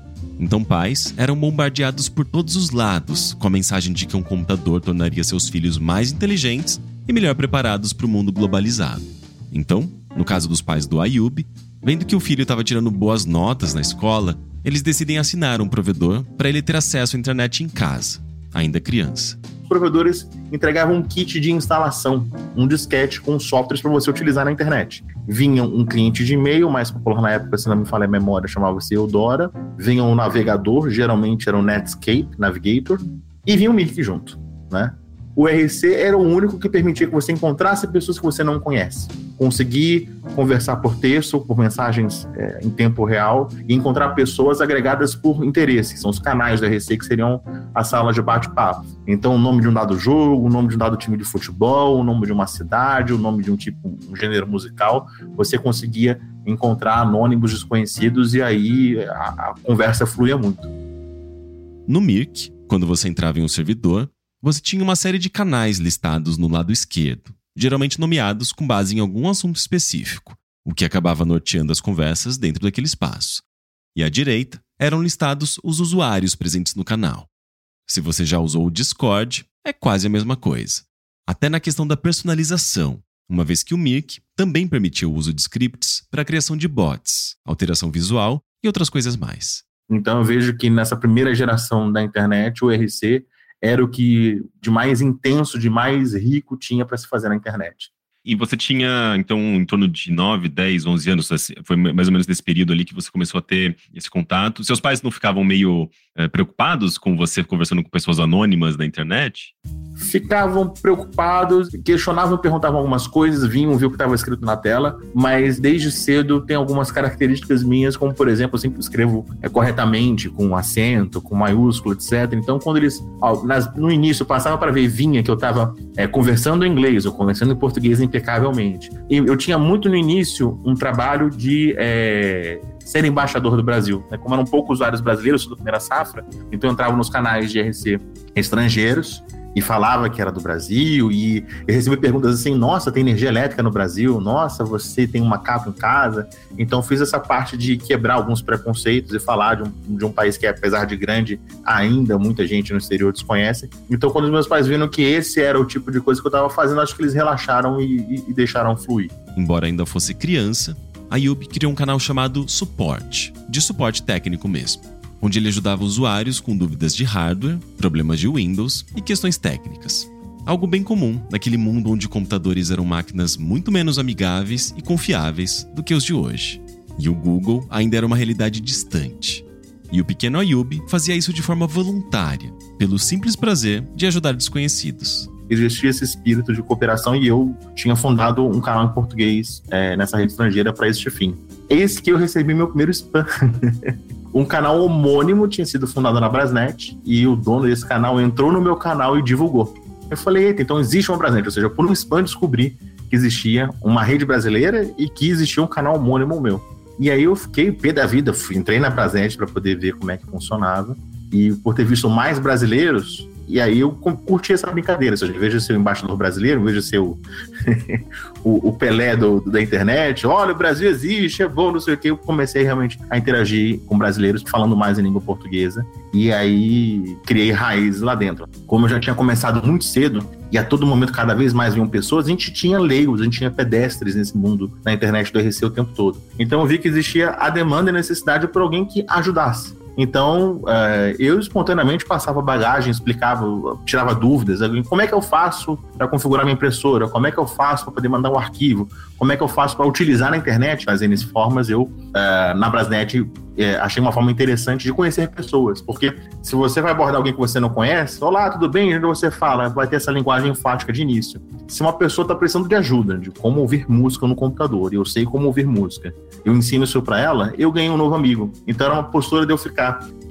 Então, pais eram bombardeados por todos os lados com a mensagem de que um computador tornaria seus filhos mais inteligentes e melhor preparados para o mundo globalizado. Então, no caso dos pais do Ayub, vendo que o filho estava tirando boas notas na escola, eles decidem assinar um provedor para ele ter acesso à internet em casa, ainda criança provedores entregavam um kit de instalação, um disquete com softwares para você utilizar na internet. Vinha um cliente de e-mail, mais popular na época, se não me falha a memória, chamava-se Eudora. Vinha um navegador, geralmente era o Netscape Navigator, e vinha o Mirk junto, né? O RC era o único que permitia que você encontrasse pessoas que você não conhece. Conseguir conversar por texto, por mensagens é, em tempo real e encontrar pessoas agregadas por interesse, são os canais do RC que seriam as salas de bate-papo. Então, o nome de um dado jogo, o nome de um dado time de futebol, o nome de uma cidade, o nome de um tipo, um gênero musical, você conseguia encontrar anônimos desconhecidos e aí a, a conversa fluía muito. No Mirk, quando você entrava em um servidor, você tinha uma série de canais listados no lado esquerdo, geralmente nomeados com base em algum assunto específico, o que acabava norteando as conversas dentro daquele espaço. E à direita eram listados os usuários presentes no canal. Se você já usou o Discord, é quase a mesma coisa. Até na questão da personalização, uma vez que o Mirk também permitia o uso de scripts para a criação de bots, alteração visual e outras coisas mais. Então eu vejo que nessa primeira geração da internet, o RC era o que de mais intenso, de mais rico tinha para se fazer na internet. E você tinha, então, em torno de 9, 10, 11 anos, assim, foi mais ou menos nesse período ali que você começou a ter esse contato. Seus pais não ficavam meio é, preocupados com você conversando com pessoas anônimas da internet? Ficavam preocupados, questionavam, perguntavam algumas coisas, vinham ver o que estava escrito na tela, mas desde cedo tem algumas características minhas, como por exemplo, eu sempre escrevo é, corretamente, com acento, com maiúsculo, etc. Então, quando eles, ó, nas, no início, passavam para ver, vinha que eu estava é, conversando em inglês ou conversando em português impecavelmente. E eu tinha muito no início um trabalho de é, ser embaixador do Brasil. Né? Como eram poucos usuários brasileiros, da primeira safra, então eu entrava nos canais de RC estrangeiros e falava que era do Brasil e eu recebi perguntas assim, nossa, tem energia elétrica no Brasil, nossa, você tem uma capa em casa. Então fiz essa parte de quebrar alguns preconceitos e falar de um, de um país que, apesar de grande, ainda muita gente no exterior desconhece. Então quando os meus pais viram que esse era o tipo de coisa que eu estava fazendo, acho que eles relaxaram e, e, e deixaram fluir. Embora ainda fosse criança, a Yubi criou um canal chamado Suporte, de suporte técnico mesmo onde ele ajudava usuários com dúvidas de hardware, problemas de Windows e questões técnicas. Algo bem comum naquele mundo onde computadores eram máquinas muito menos amigáveis e confiáveis do que os de hoje. E o Google ainda era uma realidade distante. E o pequeno Ayub fazia isso de forma voluntária, pelo simples prazer de ajudar desconhecidos. Existia esse espírito de cooperação e eu tinha fundado um canal em português é, nessa rede estrangeira para este fim. Eis que eu recebi meu primeiro spam. <laughs> um canal homônimo tinha sido fundado na Brasnet e o dono desse canal entrou no meu canal e divulgou. Eu falei, eita, então existe uma Brasnet, ou seja, por um spam descobri que existia uma rede brasileira e que existia um canal homônimo meu. E aí eu fiquei pé da vida, fui, entrei na Brasnet para poder ver como é que funcionava. E por ter visto mais brasileiros, e aí eu curti essa brincadeira. Seja, de ser o embaixador brasileiro, de ser o, o, o, Pelé do, da internet, olha, o Brasil existe, é bom, não sei o que, eu comecei realmente a interagir com brasileiros falando mais em língua portuguesa. E aí criei raízes lá dentro. Como eu já tinha começado muito cedo, e a todo momento cada vez mais vinham pessoas, a gente tinha leigos, a gente tinha pedestres nesse mundo na internet do RC o tempo todo. Então eu vi que existia a demanda e necessidade por alguém que ajudasse. Então, é, eu espontaneamente passava bagagem, explicava, tirava dúvidas. Como é que eu faço para configurar minha impressora? Como é que eu faço para poder mandar um arquivo? Como é que eu faço para utilizar na internet? Fazendo essas formas, eu, é, na Brasnet, é, achei uma forma interessante de conhecer pessoas. Porque se você vai abordar alguém que você não conhece, olá, tudo bem? Onde você fala? Vai ter essa linguagem enfática de início. Se uma pessoa está precisando de ajuda, de como ouvir música no computador, eu sei como ouvir música, eu ensino isso para ela, eu ganhei um novo amigo. Então era uma postura de eu ficar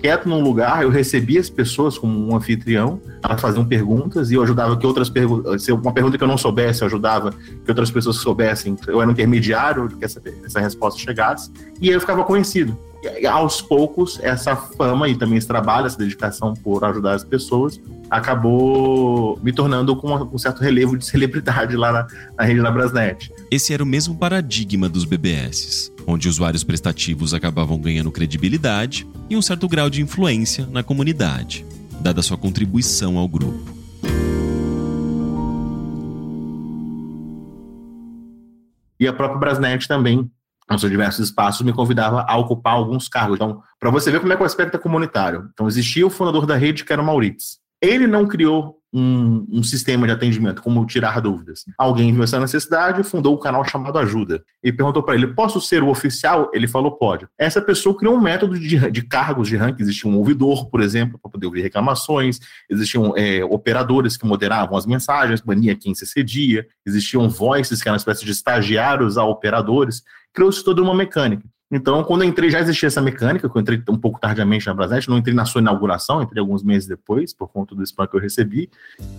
quieto num lugar, eu recebia as pessoas como um anfitrião, elas faziam perguntas e eu ajudava que outras perguntas, se uma pergunta que eu não soubesse, eu ajudava que outras pessoas soubessem, eu era um intermediário que essa, essa resposta chegasse, e aí eu ficava conhecido. E aos poucos, essa fama e também esse trabalho, essa dedicação por ajudar as pessoas, acabou me tornando com um certo relevo de celebridade lá na, na rede da Brasnet. Esse era o mesmo paradigma dos BBS, onde usuários prestativos acabavam ganhando credibilidade e um certo grau de influência na comunidade, dada sua contribuição ao grupo. E a própria Brasnet também, nos seus diversos espaços, me convidava a ocupar alguns cargos. Então, para você ver como é que o aspecto é comunitário. Então, existia o fundador da rede, que era o Maurício. Ele não criou um, um, sistema de atendimento, como tirar dúvidas. Alguém viu essa necessidade fundou um canal chamado Ajuda. E perguntou para ele: posso ser o oficial? Ele falou: pode. Essa pessoa criou um método de, de cargos de ranking. Existia um ouvidor, por exemplo, para poder ouvir reclamações, existiam é, operadores que moderavam as mensagens, bania quem se cedia, existiam voices, que eram uma espécie de estagiários a operadores. Criou-se toda uma mecânica. Então, quando eu entrei, já existia essa mecânica, que eu entrei um pouco tardiamente na Brasnet, não entrei na sua inauguração, entrei alguns meses depois, por conta do spam que eu recebi,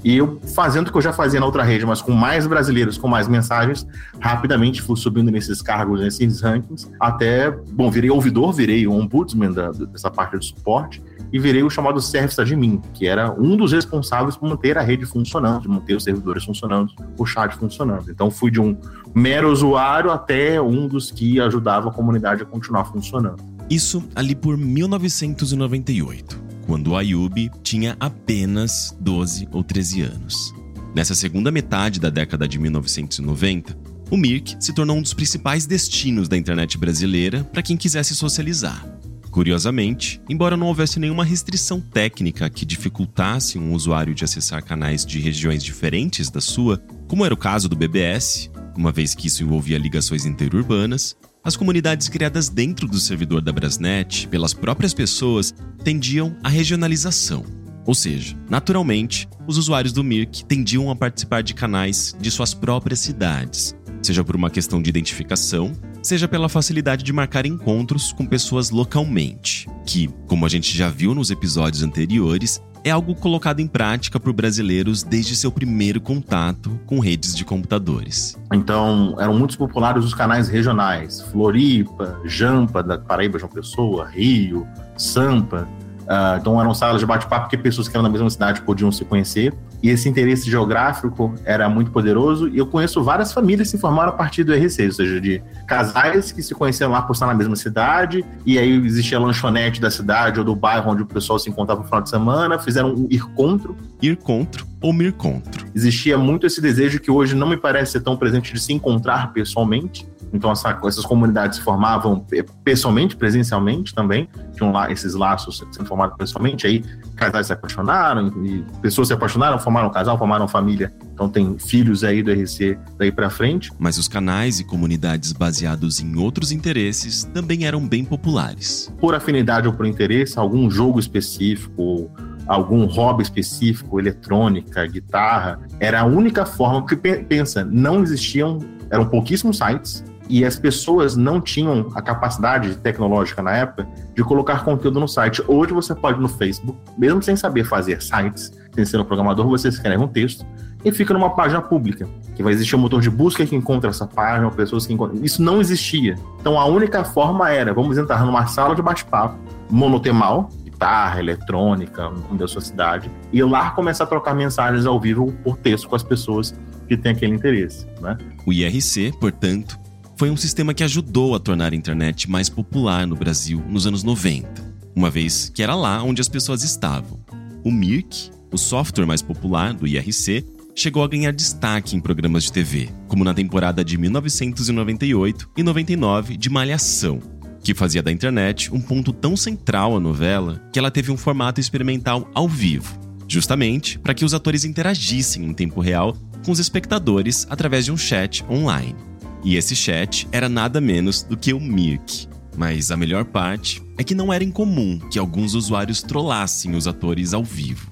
e eu fazendo o que eu já fazia na outra rede, mas com mais brasileiros, com mais mensagens, rapidamente fui subindo nesses cargos, nesses rankings, até, bom, virei ouvidor, virei ombudsman da, dessa parte de suporte, e virei o chamado service admin, que era um dos responsáveis por manter a rede funcionando, manter os servidores funcionando, o chat funcionando. Então fui de um mero usuário até um dos que ajudava a comunidade a continuar funcionando. Isso ali por 1998, quando Ayub tinha apenas 12 ou 13 anos. Nessa segunda metade da década de 1990, o Mirk se tornou um dos principais destinos da internet brasileira para quem quisesse socializar. Curiosamente, embora não houvesse nenhuma restrição técnica que dificultasse um usuário de acessar canais de regiões diferentes da sua, como era o caso do BBS, uma vez que isso envolvia ligações interurbanas, as comunidades criadas dentro do servidor da Brasnet pelas próprias pessoas tendiam à regionalização. Ou seja, naturalmente, os usuários do Mirk tendiam a participar de canais de suas próprias cidades, seja por uma questão de identificação, seja pela facilidade de marcar encontros com pessoas localmente, que, como a gente já viu nos episódios anteriores, é algo colocado em prática por brasileiros desde seu primeiro contato com redes de computadores. Então, eram muito populares os canais regionais: Floripa, Jampa, da Paraíba, João Pessoa, Rio, Sampa. Uh, então, eram salas de bate-papo que pessoas que eram da mesma cidade podiam se conhecer e esse interesse geográfico era muito poderoso. E eu conheço várias famílias que se formaram a partir do RC, ou seja, de casais que se conheceram lá por estar na mesma cidade, e aí existia a lanchonete da cidade ou do bairro onde o pessoal se encontrava no final de semana, fizeram um ircontro. Ircontro ou mircontro. Existia muito esse desejo que hoje não me parece ser tão presente de se encontrar pessoalmente, Então essa, essas comunidades se formavam pessoalmente, presencialmente também, tinham lá esses laços sendo formados pessoalmente, aí casais se apaixonaram, e pessoas se apaixonaram, formaram um casal, formaram família. Então tem filhos aí do RC daí para frente. Mas os canais e comunidades baseados em outros interesses também eram bem populares. Por afinidade ou por interesse, algum jogo específico, algum hobby específico, eletrônica, guitarra, era a única forma, porque pensa, não existiam, eram pouquíssimos sites, e as pessoas não tinham a capacidade tecnológica na época de colocar conteúdo no site. Hoje você pode no Facebook, mesmo sem saber fazer sites, sem ser um programador, você escreve um texto e fica numa página pública, que vai existir um motor de busca que encontra essa página, pessoas que encontram. Isso não existia. Então a única forma era, vamos entrar numa sala de bate-papo monotemal, guitarra, eletrônica, da sua cidade, e lá começar a trocar mensagens ao vivo por texto com as pessoas que têm aquele interesse. Né? O IRC, portanto, foi um sistema que ajudou a tornar a internet mais popular no Brasil nos anos 90, uma vez que era lá onde as pessoas estavam. O Mirk, o software mais popular do IRC, chegou a ganhar destaque em programas de TV, como na temporada de 1998 e 99 de Malhação, que fazia da internet um ponto tão central à novela que ela teve um formato experimental ao vivo, justamente para que os atores interagissem em tempo real com os espectadores através de um chat online. E esse chat era nada menos do que o Mirk. Mas a melhor parte é que não era incomum que alguns usuários trollassem os atores ao vivo.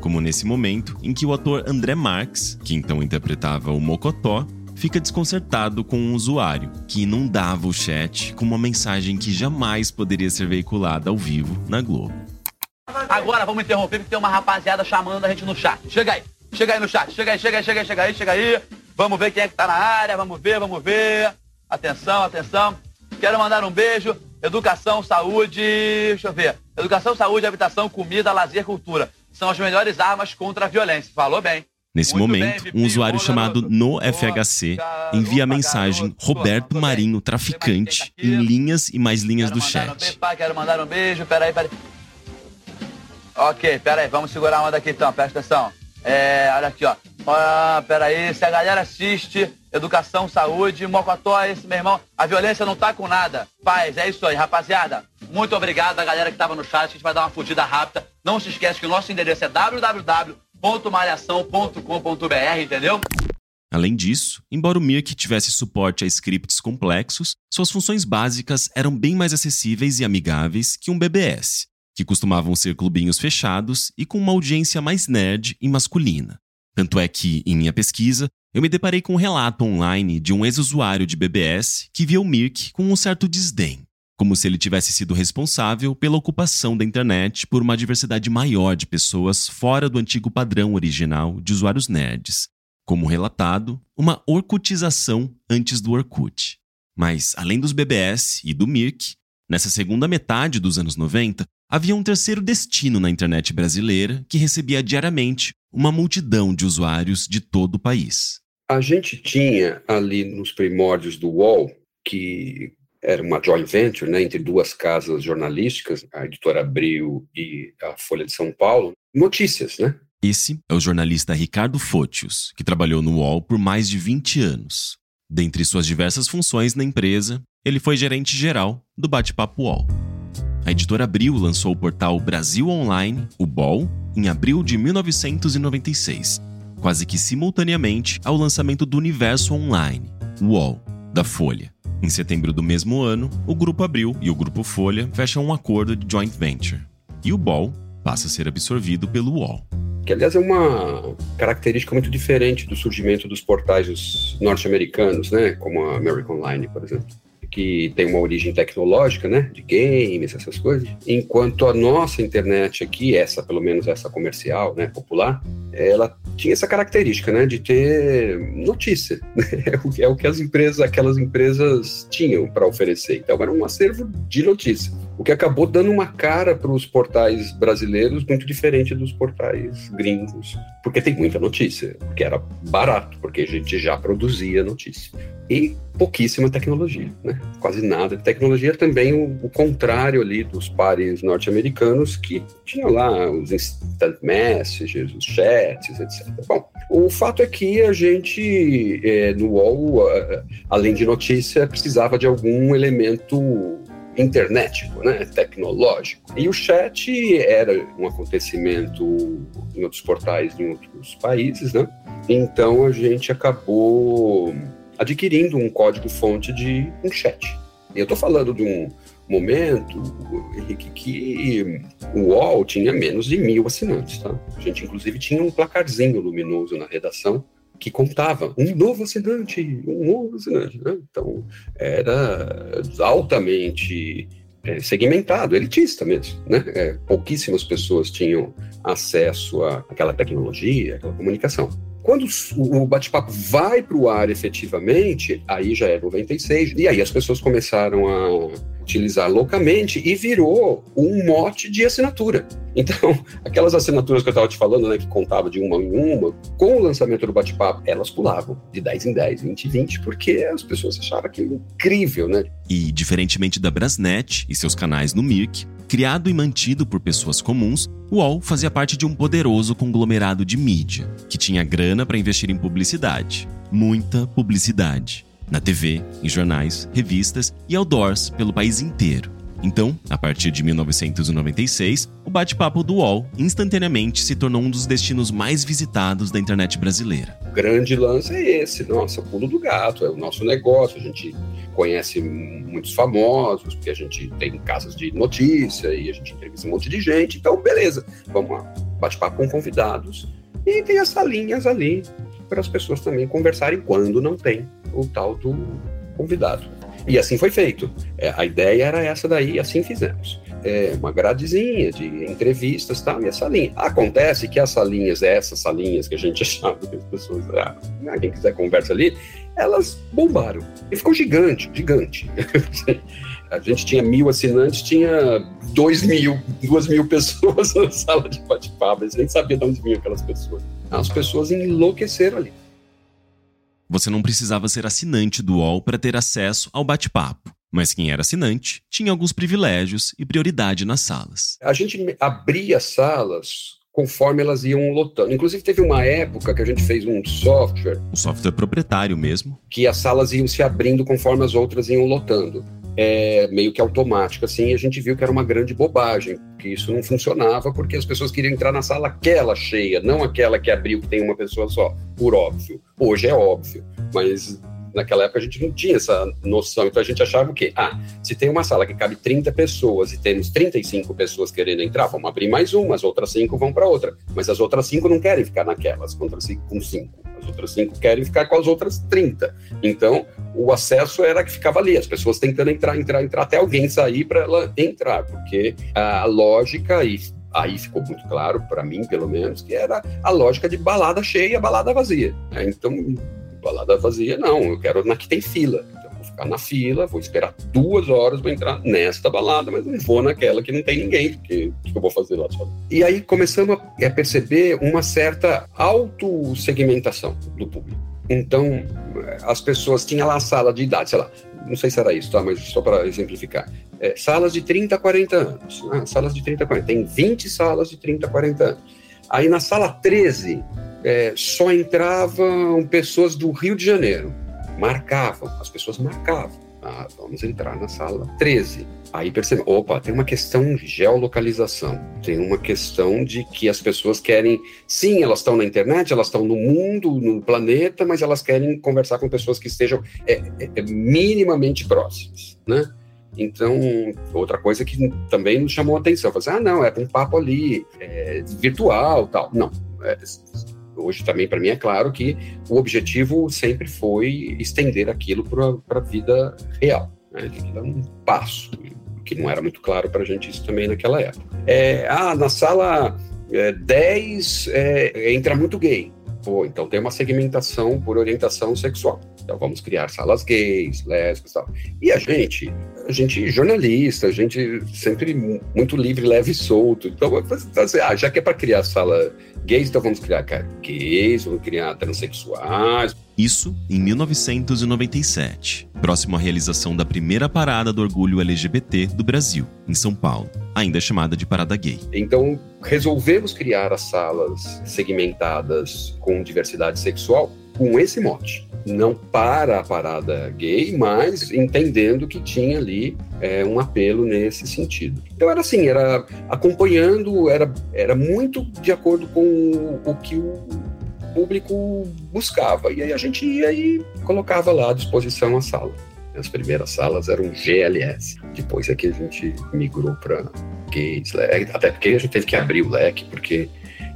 Como nesse momento em que o ator André Marques, que então interpretava o Mocotó, fica desconcertado com um usuário que inundava o chat com uma mensagem que jamais poderia ser veiculada ao vivo na Globo. Agora vamos interromper porque tem uma rapaziada chamando a gente no chat. Chega aí, chega aí no chat, chega aí, chega aí, chega aí, chega aí, chega aí. Vamos ver quem é que tá na área, vamos ver, vamos ver. Atenção, atenção. Quero mandar um beijo. Educação, saúde, deixa eu ver. Educação, saúde, habitação, comida, lazer, cultura. São as melhores armas contra a violência. Falou bem. Nesse Muito momento, bem, um usuário chamado NoFHC envia a mensagem Roberto Marinho Traficante em linhas e mais linhas do chat. Um quero mandar um beijo, peraí, peraí. Ok, peraí, vamos segurar a onda aqui então, presta atenção. É, olha aqui, ó. Ah, peraí, se a galera assiste Educação, Saúde, Mocotó, esse meu irmão, a violência não tá com nada. Paz, é isso aí, rapaziada. Muito obrigado a galera que tava no chat, a gente vai dar uma fugida rápida. Não se esquece que o nosso endereço é www malhação.com.br, entendeu? Além disso, embora o Mirk tivesse suporte a scripts complexos, suas funções básicas eram bem mais acessíveis e amigáveis que um BBS, que costumavam ser clubinhos fechados e com uma audiência mais nerd e masculina. Tanto é que, em minha pesquisa, eu me deparei com um relato online de um ex-usuário de BBS que via o Mirk com um certo desdém como se ele tivesse sido responsável pela ocupação da internet por uma diversidade maior de pessoas fora do antigo padrão original de usuários nerds, como relatado, uma orkutização antes do Orkut. Mas, além dos BBS e do Mirk, nessa segunda metade dos anos 90, havia um terceiro destino na internet brasileira que recebia diariamente uma multidão de usuários de todo o país. A gente tinha ali nos primórdios do UOL, que era uma joint venture né, entre duas casas jornalísticas, a editora Abril e a Folha de São Paulo, notícias, né? Esse é o jornalista Ricardo Fotius, que trabalhou no UOL por mais de 20 anos. Dentre suas diversas funções na empresa, ele foi gerente geral do Bate-Papo UOL. A editora Abril lançou o portal Brasil Online, o BOL, em abril de 1996, quase que simultaneamente ao lançamento do Universo Online, o UOL, da Folha. Em setembro do mesmo ano, o Grupo Abril e o Grupo Folha fecham um acordo de joint venture. E o BOL passa a ser absorvido pelo UOL. Que, aliás, é uma característica muito diferente do surgimento dos portais norte-americanos, né? como a American Online, por exemplo que tem uma origem tecnológica, né, de games, essas coisas, enquanto a nossa internet aqui, essa pelo menos essa comercial, né, popular, ela tinha essa característica, né, de ter notícia, <laughs> é o que as empresas, aquelas empresas tinham para oferecer. Então era um acervo de notícia. O que acabou dando uma cara para os portais brasileiros muito diferente dos portais gringos, porque tem muita notícia, porque era barato, porque a gente já produzia notícia. E pouquíssima tecnologia, né? quase nada tecnologia. Também o, o contrário ali dos pares norte-americanos que tinham lá os instant messages, os chats, etc. Bom, o fato é que a gente, é, no UOL, além de notícia, precisava de algum elemento internetico, né, tecnológico. E o chat era um acontecimento em outros portais, em outros países, né? Então a gente acabou adquirindo um código-fonte de um chat. Eu estou falando de um momento, Henrique, que o UOL tinha menos de mil assinantes, tá? A gente, inclusive, tinha um placarzinho luminoso na redação que contava um novo assinante, um novo assinante. Né? Então, era altamente é, segmentado, elitista mesmo. Né? É, pouquíssimas pessoas tinham acesso àquela tecnologia, àquela comunicação. Quando o bate-papo vai para o ar efetivamente, aí já é 96, e aí as pessoas começaram a utilizar loucamente e virou um mote de assinatura. <laughs> Então, aquelas assinaturas que eu estava te falando, né, que contava de uma em uma, com o lançamento do bate-papo, elas pulavam de 10 em 10, 20 em 20, porque as pessoas achavam aquilo incrível, né? E, diferentemente da Brasnet e seus canais no Mirk, criado e mantido por pessoas comuns, o UOL fazia parte de um poderoso conglomerado de mídia, que tinha grana para investir em publicidade. Muita publicidade. Na TV, em jornais, revistas e outdoors pelo país inteiro. Então, a partir de 1996, o bate-papo do UOL instantaneamente se tornou um dos destinos mais visitados da internet brasileira. O grande lance é esse, nossa, pulo do gato, é o nosso negócio, a gente conhece muitos famosos, porque a gente tem casas de notícia e a gente entrevista um monte de gente, então beleza, vamos lá, bate-papo com convidados e tem as salinhas ali para as pessoas também conversarem quando não tem o tal do convidado. E assim foi feito. É, a ideia era essa daí, assim fizemos. É, uma gradezinha de entrevistas tal, e a salinha. Acontece que as salinhas, essas salinhas que a gente <laughs> achava que as pessoas, ah, quem quiser conversa ali, elas bombaram. E ficou gigante, gigante. <laughs> a gente tinha mil assinantes, tinha dois mil, duas mil pessoas <laughs> na sala de bate-papo. A gente nem sabia de onde vinham aquelas pessoas. As pessoas enlouqueceram ali. Você não precisava ser assinante do UOL para ter acesso ao bate-papo. Mas quem era assinante tinha alguns privilégios e prioridade nas salas. A gente abria salas conforme elas iam lotando. Inclusive, teve uma época que a gente fez um software. Um software proprietário mesmo. Que as salas iam se abrindo conforme as outras iam lotando. É, meio que automático, assim, e a gente viu que era uma grande bobagem, que isso não funcionava porque as pessoas queriam entrar na sala aquela cheia, não aquela que abriu que tem uma pessoa só, por óbvio. Hoje é óbvio, mas naquela época a gente não tinha essa noção, então a gente achava o quê? Ah, se tem uma sala que cabe 30 pessoas e temos 35 pessoas querendo entrar, vamos abrir mais uma, as outras cinco vão para outra. Mas as outras cinco não querem ficar naquelas, com cinco. As outras cinco querem ficar com as outras 30. Então, o acesso era que ficava ali, as pessoas tentando entrar, entrar, entrar, até alguém sair para ela entrar, porque a lógica e aí ficou muito claro para mim, pelo menos, que era a lógica de balada cheia, balada vazia. Então, balada vazia, não, eu quero na que tem fila. Então, vou ficar na fila, vou esperar duas horas para entrar nesta balada, mas não vou naquela que não tem ninguém, porque o que eu vou fazer lá só? E aí começamos a perceber uma certa autossegmentação do público. Então, as pessoas tinham lá a sala de idade, sei lá, não sei se era isso, tá? Mas só para exemplificar. É, salas de 30 a 40 anos. Ah, salas de 30 a 40. Tem 20 salas de 30 a 40 anos. Aí na sala 13, é, só entravam pessoas do Rio de Janeiro. Marcavam, as pessoas marcavam. Ah, vamos entrar na sala 13. Aí percebemos, opa, tem uma questão de geolocalização, tem uma questão de que as pessoas querem, sim, elas estão na internet, elas estão no mundo, no planeta, mas elas querem conversar com pessoas que estejam é, é, é minimamente próximas, né? Então, outra coisa que também nos chamou a atenção, fazer, assim, ah, não, é um papo ali, é, virtual, tal. Não, é, hoje também para mim é claro que o objetivo sempre foi estender aquilo para a vida real, né? dar um passo, que não era muito claro para a gente isso também naquela época. É, ah, na sala é, 10 é, entra muito gay. Pô, então tem uma segmentação por orientação sexual. Então vamos criar salas gays, lésbicas e tal. E a gente, a gente jornalista, a gente sempre muito livre, leve e solto. Então, assim, ah, já que é para criar sala gays, então vamos criar gays, vamos criar transexuais. Isso em 1997, próximo à realização da primeira parada do orgulho LGBT do Brasil, em São Paulo, ainda chamada de Parada Gay. Então, resolvemos criar as salas segmentadas com diversidade sexual com esse mote. Não para a parada gay, mas entendendo que tinha ali é, um apelo nesse sentido. Então era assim, era acompanhando, era, era muito de acordo com o que o público buscava. E aí a gente ia e colocava lá à disposição a sala. As primeiras salas eram GLS. Depois é que a gente migrou para gays, até porque a gente teve que abrir o leque, porque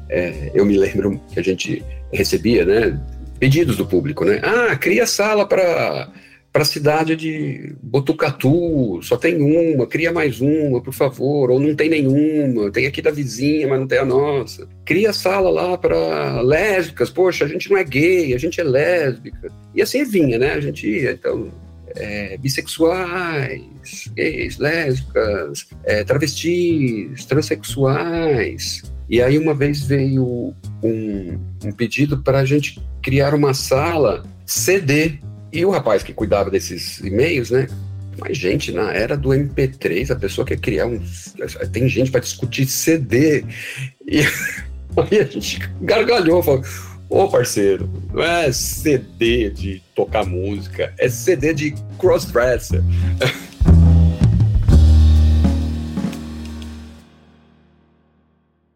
é, eu me lembro que a gente recebia, né, pedidos do público, né? Ah, cria sala para para a cidade de Botucatu, só tem uma, cria mais uma, por favor, ou não tem nenhuma, tem aqui da vizinha, mas não tem a nossa. Cria sala lá para lésbicas, poxa, a gente não é gay, a gente é lésbica. E assim vinha, né? A gente ia, então, é, bissexuais, gays, lésbicas, é, travestis, transexuais. E aí uma vez veio um, um pedido para a gente criar uma sala CD. E o rapaz que cuidava desses e-mails, né? Mas, gente, na era do MP3, a pessoa quer criar um. Tem gente para discutir CD. E <laughs> aí a gente gargalhou, falou: Ô parceiro, não é CD de tocar música, é CD de crossdresser. <laughs>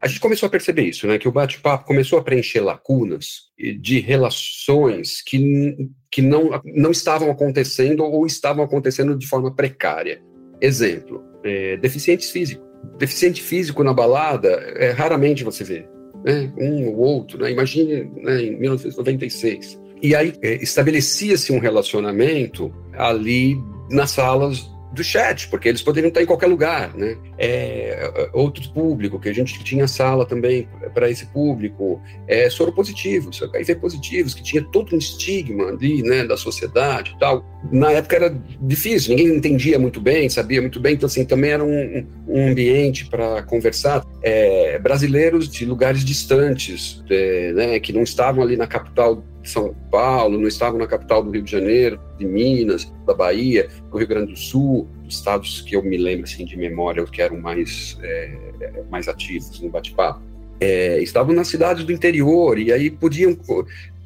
a gente começou a perceber isso, né? Que o bate-papo começou a preencher lacunas de relações que, que não, não estavam acontecendo ou estavam acontecendo de forma precária. Exemplo, é, deficientes físicos. Deficiente físico na balada, é, raramente você vê. Né? Um ou outro, né? Imagine né, em 1996. E aí é, estabelecia-se um relacionamento ali nas salas do chat, porque eles poderiam estar em qualquer lugar, né? É, outro público, que a gente tinha sala também para esse público, é, soropositivos, HIV positivos, que tinha todo um estigma ali, né, da sociedade e tal. Na época era difícil, ninguém entendia muito bem, sabia muito bem, então assim, também era um, um ambiente para conversar. É, brasileiros de lugares distantes, é, né, que não estavam ali na capital são Paulo, não estavam na capital do Rio de Janeiro, de Minas, da Bahia, do Rio Grande do Sul, estados que eu me lembro assim de memória, que eram mais, é, mais ativos no bate-papo. É, estavam nas cidades do interior e aí podiam,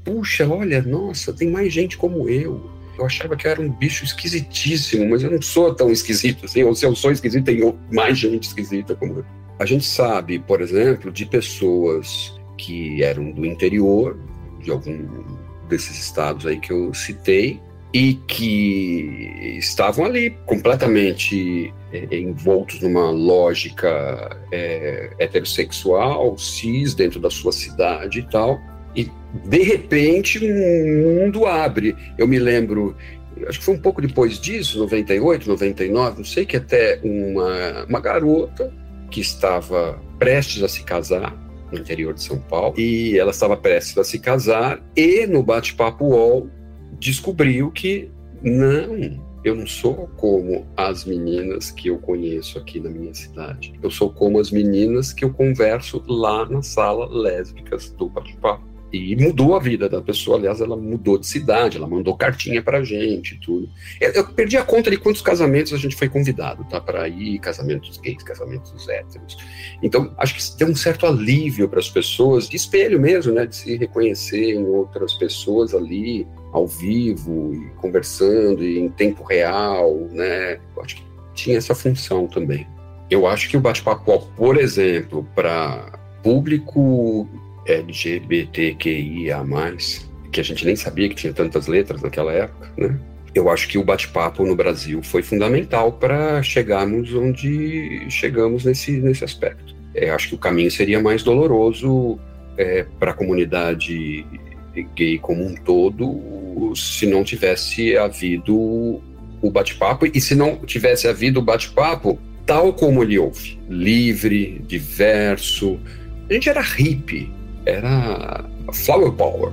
puxa, olha, nossa, tem mais gente como eu. Eu achava que eu era um bicho esquisitíssimo, mas eu não sou tão esquisito assim. Ou se eu sou esquisito, tem mais gente esquisita como eu. A gente sabe, por exemplo, de pessoas que eram do interior, de algum desses estados aí que eu citei e que estavam ali completamente é, envoltos numa lógica é, heterossexual, cis, dentro da sua cidade e tal. E, de repente, um mundo abre. Eu me lembro, acho que foi um pouco depois disso, 98, 99, não sei, que até uma, uma garota que estava prestes a se casar, no interior de São Paulo, e ela estava prestes a se casar, e no bate-papo UOL descobriu que não, eu não sou como as meninas que eu conheço aqui na minha cidade. Eu sou como as meninas que eu converso lá na sala lésbicas do bate-papo. E mudou a vida da pessoa, aliás, ela mudou de cidade, ela mandou cartinha pra gente, tudo. Eu, eu perdi a conta de quantos casamentos a gente foi convidado, tá? Para ir, casamentos gays, casamentos héteros. Então, acho que tem um certo alívio para as pessoas, de espelho mesmo, né? De se reconhecer em outras pessoas ali, ao vivo, e conversando, e em tempo real, né? Eu acho que tinha essa função também. Eu acho que o bate-papo, por exemplo, para público LGBTQIA+, que a gente nem sabia que tinha tantas letras naquela época, né? Eu acho que o bate-papo no Brasil foi fundamental para chegarmos onde chegamos nesse, nesse aspecto. É, acho que o caminho seria mais doloroso é, para a comunidade gay como um todo se não tivesse havido o bate-papo e se não tivesse havido o bate-papo tal como ele houve, livre, diverso. A gente era hippie, era Flower Power.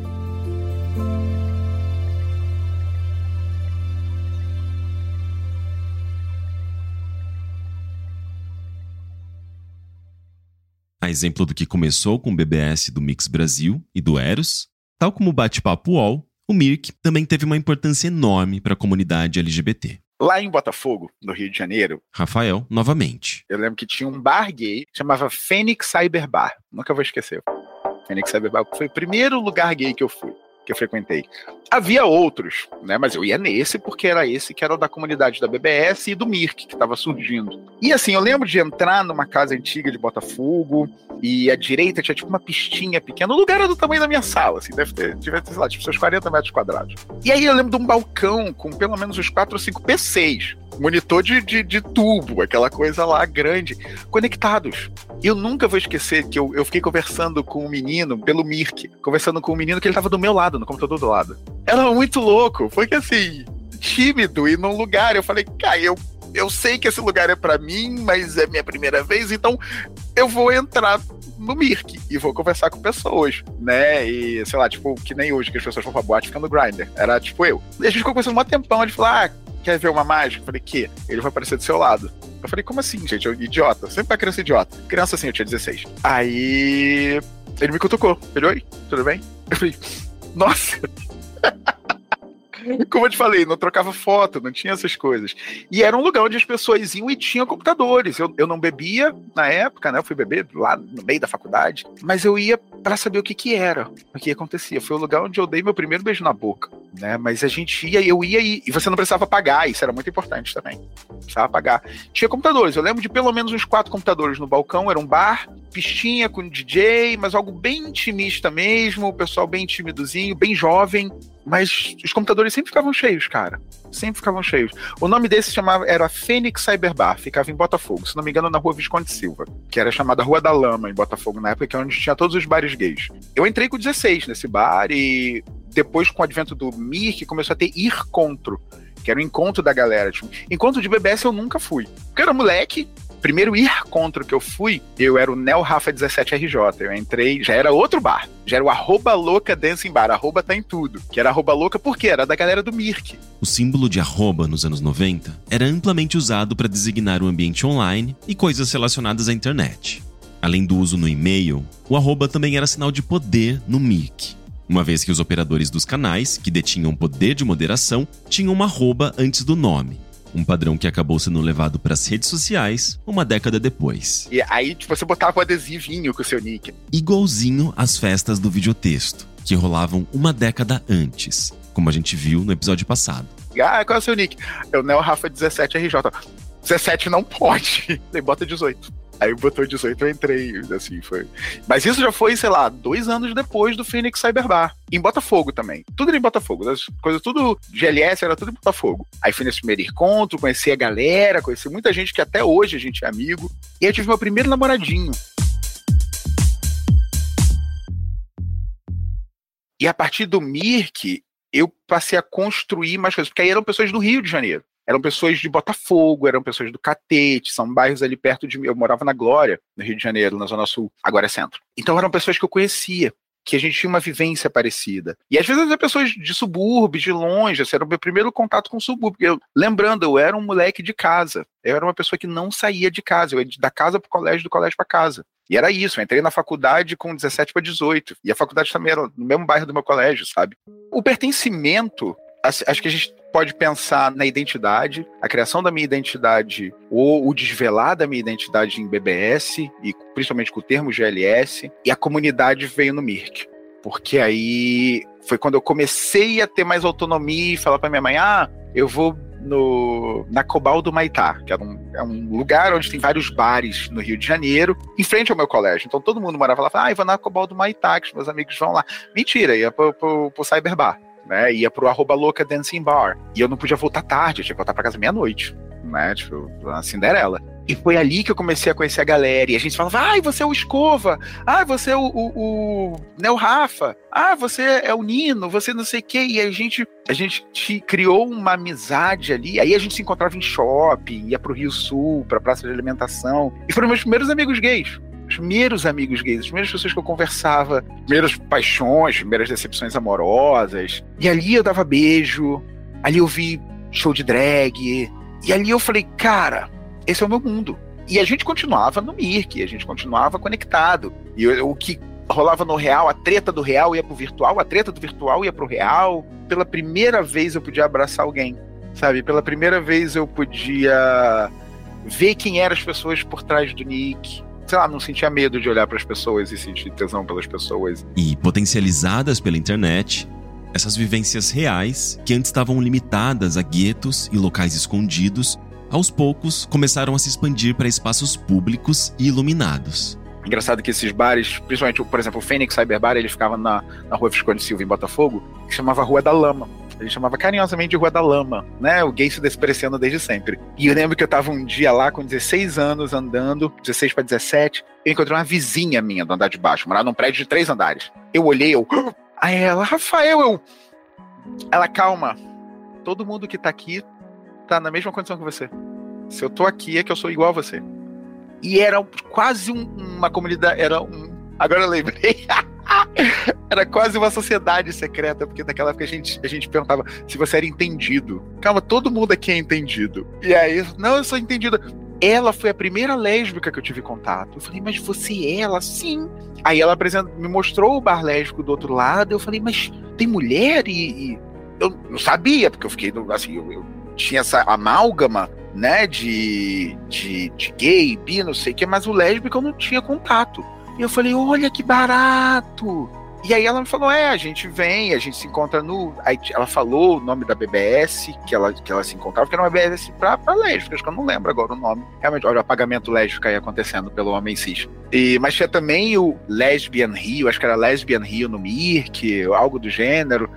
A exemplo do que começou com o BBS do Mix Brasil e do Eros, tal como o bate-papo UOL, o Mirk também teve uma importância enorme para a comunidade LGBT. Lá em Botafogo, no Rio de Janeiro. Rafael, novamente. Eu lembro que tinha um bar gay, chamava Fênix Cyber Bar. Nunca vou esquecer. Fênix Cyber Bar foi o primeiro lugar gay que eu fui, que eu frequentei. Havia outros, né? Mas eu ia nesse porque era esse que era o da comunidade da BBS e do Mirk que estava surgindo. E assim, eu lembro de entrar numa casa antiga de Botafogo e à direita tinha tipo uma pistinha pequena. O lugar era do tamanho da minha sala, assim, deve ter, devia ter, sei lá, tipo seus 40 metros quadrados. E aí eu lembro de um balcão com pelo menos uns 4 ou 5 PCs. Monitor de, de, de tubo, aquela coisa lá grande, conectados. Eu nunca vou esquecer que eu, eu fiquei conversando com um menino pelo Mirk, conversando com um menino que ele tava do meu lado, no computador do lado. Era muito louco, foi que assim, tímido e num lugar. Eu falei, cara, eu, eu sei que esse lugar é para mim, mas é minha primeira vez, então eu vou entrar no Mirk e vou conversar com pessoas, né? E sei lá, tipo, que nem hoje que as pessoas vão pra boate ficando grinder. Era tipo eu. E a gente ficou conversando um tempão, ele falou, ah, quer ver uma mágica? Eu falei, que? Ele vai aparecer do seu lado. Eu falei, como assim, gente? Eu, idiota. Sempre pra criança idiota. Criança assim, eu tinha 16. Aí ele me cutucou. Ele, oi, tudo bem? Eu falei, nossa. <laughs> Como eu te falei, não trocava foto, não tinha essas coisas. E era um lugar onde as pessoas iam e tinham computadores. Eu, eu não bebia na época, né? Eu fui beber lá no meio da faculdade, mas eu ia para saber o que que era, o que acontecia. Foi o lugar onde eu dei meu primeiro beijo na boca, né? Mas a gente ia, eu ia e, e você não precisava pagar, isso era muito importante também. Não precisava pagar. Tinha computadores, eu lembro de pelo menos uns quatro computadores no balcão, era um bar, pistinha com DJ, mas algo bem intimista mesmo, o pessoal bem timidozinho, bem jovem, mas os computadores sempre ficavam cheios, cara. Sempre ficavam cheios. O nome desse chamava era Fênix Cyber Bar, ficava em Botafogo, se não me engano, na rua Visconde Silva, que era chamada Rua da Lama em Botafogo, na época que é onde tinha todos os bares gays. Eu entrei com 16 nesse bar e depois, com o advento do Mir, começou a ter Ir Contro, que era o encontro da galera. Tipo, encontro de BBS eu nunca fui. Porque eu era moleque, primeiro ir contra que eu fui, eu era o Nel Rafa 17RJ. Eu entrei, já era outro bar. Já era o arroba louca dancing bar. Arroba tá em tudo. Que era arroba louca porque era da galera do Mirk. O símbolo de arroba nos anos 90 era amplamente usado para designar o ambiente online e coisas relacionadas à internet. Além do uso no e-mail, o arroba também era sinal de poder no Mirk. Uma vez que os operadores dos canais, que detinham poder de moderação, tinham uma arroba antes do nome, um padrão que acabou sendo levado para as redes sociais uma década depois. E aí, tipo, você botava o adesivinho com o seu nick. Igualzinho às festas do videotexto, que rolavam uma década antes, como a gente viu no episódio passado. Ah, qual é o seu nick? É o Neo Rafa 17RJ. 17 não pode. <laughs> Aí bota 18. Aí botou 18, eu entrei, assim, foi. Mas isso já foi, sei lá, dois anos depois do Phoenix Cyber Bar. Em Botafogo também. Tudo em Botafogo. As coisas tudo GLS era tudo em Botafogo. Aí fui nesse primeiro encontro, conheci a galera, conheci muita gente que até hoje a gente é amigo. E aí tive meu primeiro namoradinho. E a partir do Mirk, eu passei a construir mais coisas, porque aí eram pessoas do Rio de Janeiro. Eram pessoas de Botafogo, eram pessoas do Catete, são bairros ali perto de mim. Eu morava na Glória, no Rio de Janeiro, na Zona Sul, agora é centro. Então eram pessoas que eu conhecia, que a gente tinha uma vivência parecida. E às vezes eram pessoas de subúrbio, de longe, esse era o meu primeiro contato com o subúrbio. Eu, lembrando, eu era um moleque de casa. Eu era uma pessoa que não saía de casa. Eu ia da casa para o colégio, do colégio para casa. E era isso, eu entrei na faculdade com 17 para 18. E a faculdade também era no mesmo bairro do meu colégio, sabe? O pertencimento, acho que a gente pode pensar na identidade, a criação da minha identidade ou o desvelar da minha identidade em BBS, e principalmente com o termo GLS, e a comunidade veio no Mirk. Porque aí foi quando eu comecei a ter mais autonomia e falar para minha mãe: ah, eu vou no, na Cobal do Maitá, que é um, é um lugar onde tem vários bares no Rio de Janeiro, em frente ao meu colégio. Então todo mundo morava lá, falava, ah, eu vou na Cobal do Maitá, que os meus amigos vão lá. Mentira, ia pro, pro, pro Cyberbar né? Ia pro arroba louca dancing bar. E eu não podia voltar tarde, eu tinha que voltar pra casa meia-noite, né? Tipo, a Cinderela. E foi ali que eu comecei a conhecer a galera. E a gente falava, ai, você é o Escova. Ah, você é o, o, o Neo Rafa. Ah, você é o Nino, você não sei o quê. E a gente, a gente criou uma amizade ali. Aí a gente se encontrava em shopping, ia pro Rio Sul, pra praça de alimentação. E foram meus primeiros amigos gays os primeiros amigos gays, as primeiras pessoas que eu conversava, primeiras paixões, primeiras decepções amorosas. E ali eu dava beijo, ali eu vi show de drag. E ali eu falei, cara, esse é o meu mundo. E a gente continuava no Mirk, a gente continuava conectado. E o que rolava no real, a treta do real ia pro virtual, a treta do virtual ia pro real. Pela primeira vez eu podia abraçar alguém, sabe? Pela primeira vez eu podia ver quem eram as pessoas por trás do nick. Sei lá, não sentia medo de olhar para as pessoas e sentir tesão pelas pessoas. E potencializadas pela internet, essas vivências reais, que antes estavam limitadas a guetos e locais escondidos, aos poucos começaram a se expandir para espaços públicos e iluminados. Engraçado que esses bares, principalmente, por exemplo, o Fênix Cyber Bar, ele ficava na, na rua Visconde Silva, em Botafogo, que chamava Rua da Lama. Ele chamava carinhosamente de Rua da Lama, né? O gay se despreciando desde sempre. E eu lembro que eu tava um dia lá com 16 anos andando, 16 para 17, eu encontrei uma vizinha minha do andar de baixo, morava num prédio de três andares. Eu olhei, eu. <gasps> Aí ela, Rafael, eu. Ela, calma. Todo mundo que tá aqui tá na mesma condição que você. Se eu tô aqui é que eu sou igual a você. E era quase um, uma comunidade. Era um. Agora eu lembrei. <laughs> era quase uma sociedade secreta, porque naquela época a gente, a gente perguntava se você era entendido. Calma, todo mundo aqui é entendido. E aí, não, eu sou entendida. Ela foi a primeira lésbica que eu tive contato. Eu falei, mas você é ela? Sim. Aí ela me mostrou o bar lésbico do outro lado. Eu falei, mas tem mulher? E, e... eu não sabia, porque eu fiquei assim, eu, eu tinha essa amálgama né, de, de, de gay, bi, não sei o que, mas o lésbico eu não tinha contato. E eu falei, olha que barato! E aí ela me falou, é, a gente vem, a gente se encontra no. Aí ela falou o nome da BBS, que ela, que ela se encontrava, que era uma BBS pra, pra lésbicas, que eu não lembro agora o nome. Realmente, olha o apagamento lésbico aí acontecendo pelo homem cis. E, mas tinha também o Lesbian Rio, acho que era Lesbian Rio no Mirk, algo do gênero.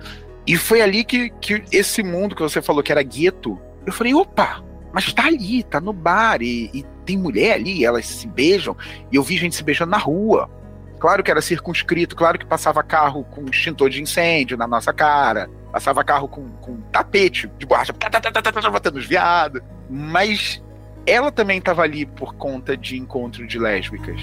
E foi ali que, que esse mundo que você falou que era gueto, eu falei, opa, mas tá ali, tá no bar, e, e tem mulher ali, elas se beijam, e eu vi gente se beijando na rua. Claro que era circunscrito, claro que passava carro com extintor de incêndio na nossa cara, passava carro com, com tapete de borracha, batendo os viados, mas ela também estava ali por conta de encontro de lésbicas.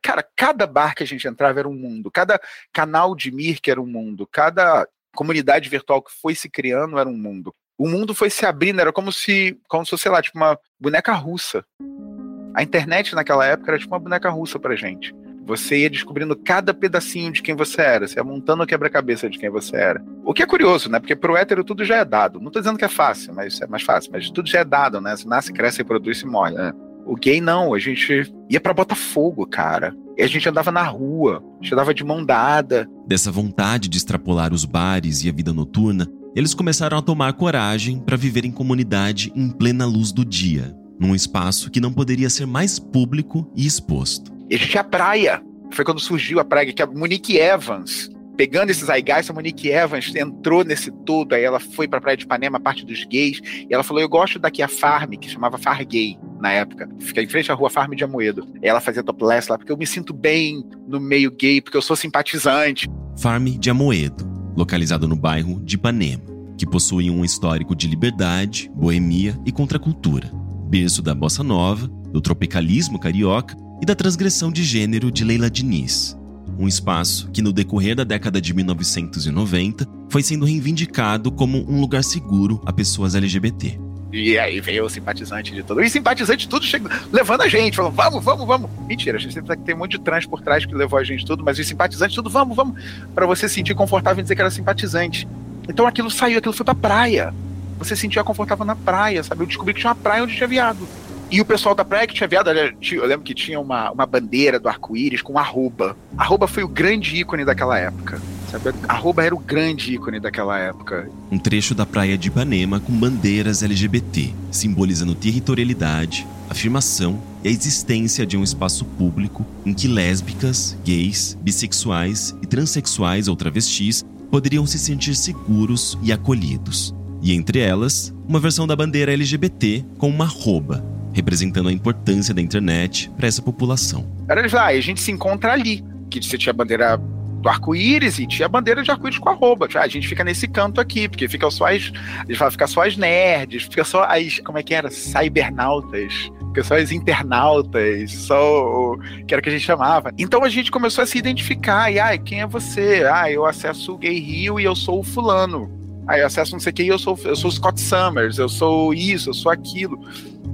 cara, cada bar que a gente entrava era um mundo, cada canal de Mirk era um mundo, cada comunidade virtual que foi se criando era um mundo. O mundo foi se abrindo, era como se, como se fosse, sei lá, tipo uma boneca russa. A internet naquela época era tipo uma boneca russa pra gente. Você ia descobrindo cada pedacinho de quem você era, você ia montando o quebra-cabeça de quem você era. O que é curioso, né? Porque pro hétero tudo já é dado. Não tô dizendo que é fácil, mas é mais fácil, mas tudo já é dado, né? Você nasce, cresce, reproduz e morre, né? O gay não, a gente ia para Botafogo, cara. E a gente andava na rua, a gente andava de mão dada. Dessa vontade de extrapolar os bares e a vida noturna, eles começaram a tomar coragem para viver em comunidade em plena luz do dia, num espaço que não poderia ser mais público e exposto. E a gente a praia. Foi quando surgiu a praia, que a Monique Evans, pegando esses Zeitgeist, a Monique Evans entrou nesse todo, aí ela foi pra Praia de Ipanema, parte dos gays, e ela falou, eu gosto daqui a Farm, que chamava Far Gay, na época, fica em frente à rua Farm de Amoedo. Ela fazia topless lá, porque eu me sinto bem no meio gay, porque eu sou simpatizante. Farm de Amoedo, localizado no bairro de Ipanema, que possui um histórico de liberdade, boemia e contracultura. Berço da bossa nova, do tropicalismo carioca e da transgressão de gênero de Leila Diniz, um espaço que no decorrer da década de 1990 foi sendo reivindicado como um lugar seguro a pessoas LGBT. E aí veio o simpatizante de tudo. E simpatizante de tudo chega, levando a gente, falando, vamos, vamos, vamos. Mentira, a gente sempre tem um monte de trans por trás que levou a gente tudo, mas os simpatizantes tudo, vamos, vamos. para você sentir confortável em dizer que era simpatizante. Então aquilo saiu, aquilo foi pra praia. Você sentia confortável na praia, sabe? Eu descobri que tinha uma praia onde tinha viado. E o pessoal da praia que tinha viado, eu lembro que tinha uma, uma bandeira do arco-íris com arroba. Arroba foi o grande ícone daquela época. Sabe? Arroba era o grande ícone daquela época. Um trecho da praia de Ipanema com bandeiras LGBT, simbolizando territorialidade, afirmação e a existência de um espaço público em que lésbicas, gays, bissexuais e transexuais ou travestis poderiam se sentir seguros e acolhidos. E entre elas, uma versão da bandeira LGBT com uma arroba, representando a importância da internet para essa população. Era lá, a gente se encontra ali, que você tinha a bandeira do arco-íris e tinha a bandeira de arco-íris com arroba. Ah, a gente fica nesse canto aqui, porque fica só as. A gente fala, fica só as nerds, fica só as. Como é que era? Cybernautas. Fica só as internautas, só. que era o que a gente chamava. Então a gente começou a se identificar. E, ai, quem é você? Ah, eu acesso o Gay Rio e eu sou o fulano. Aí eu acesso não sei o que e eu sou, eu sou Scott Summers, eu sou isso, eu sou aquilo.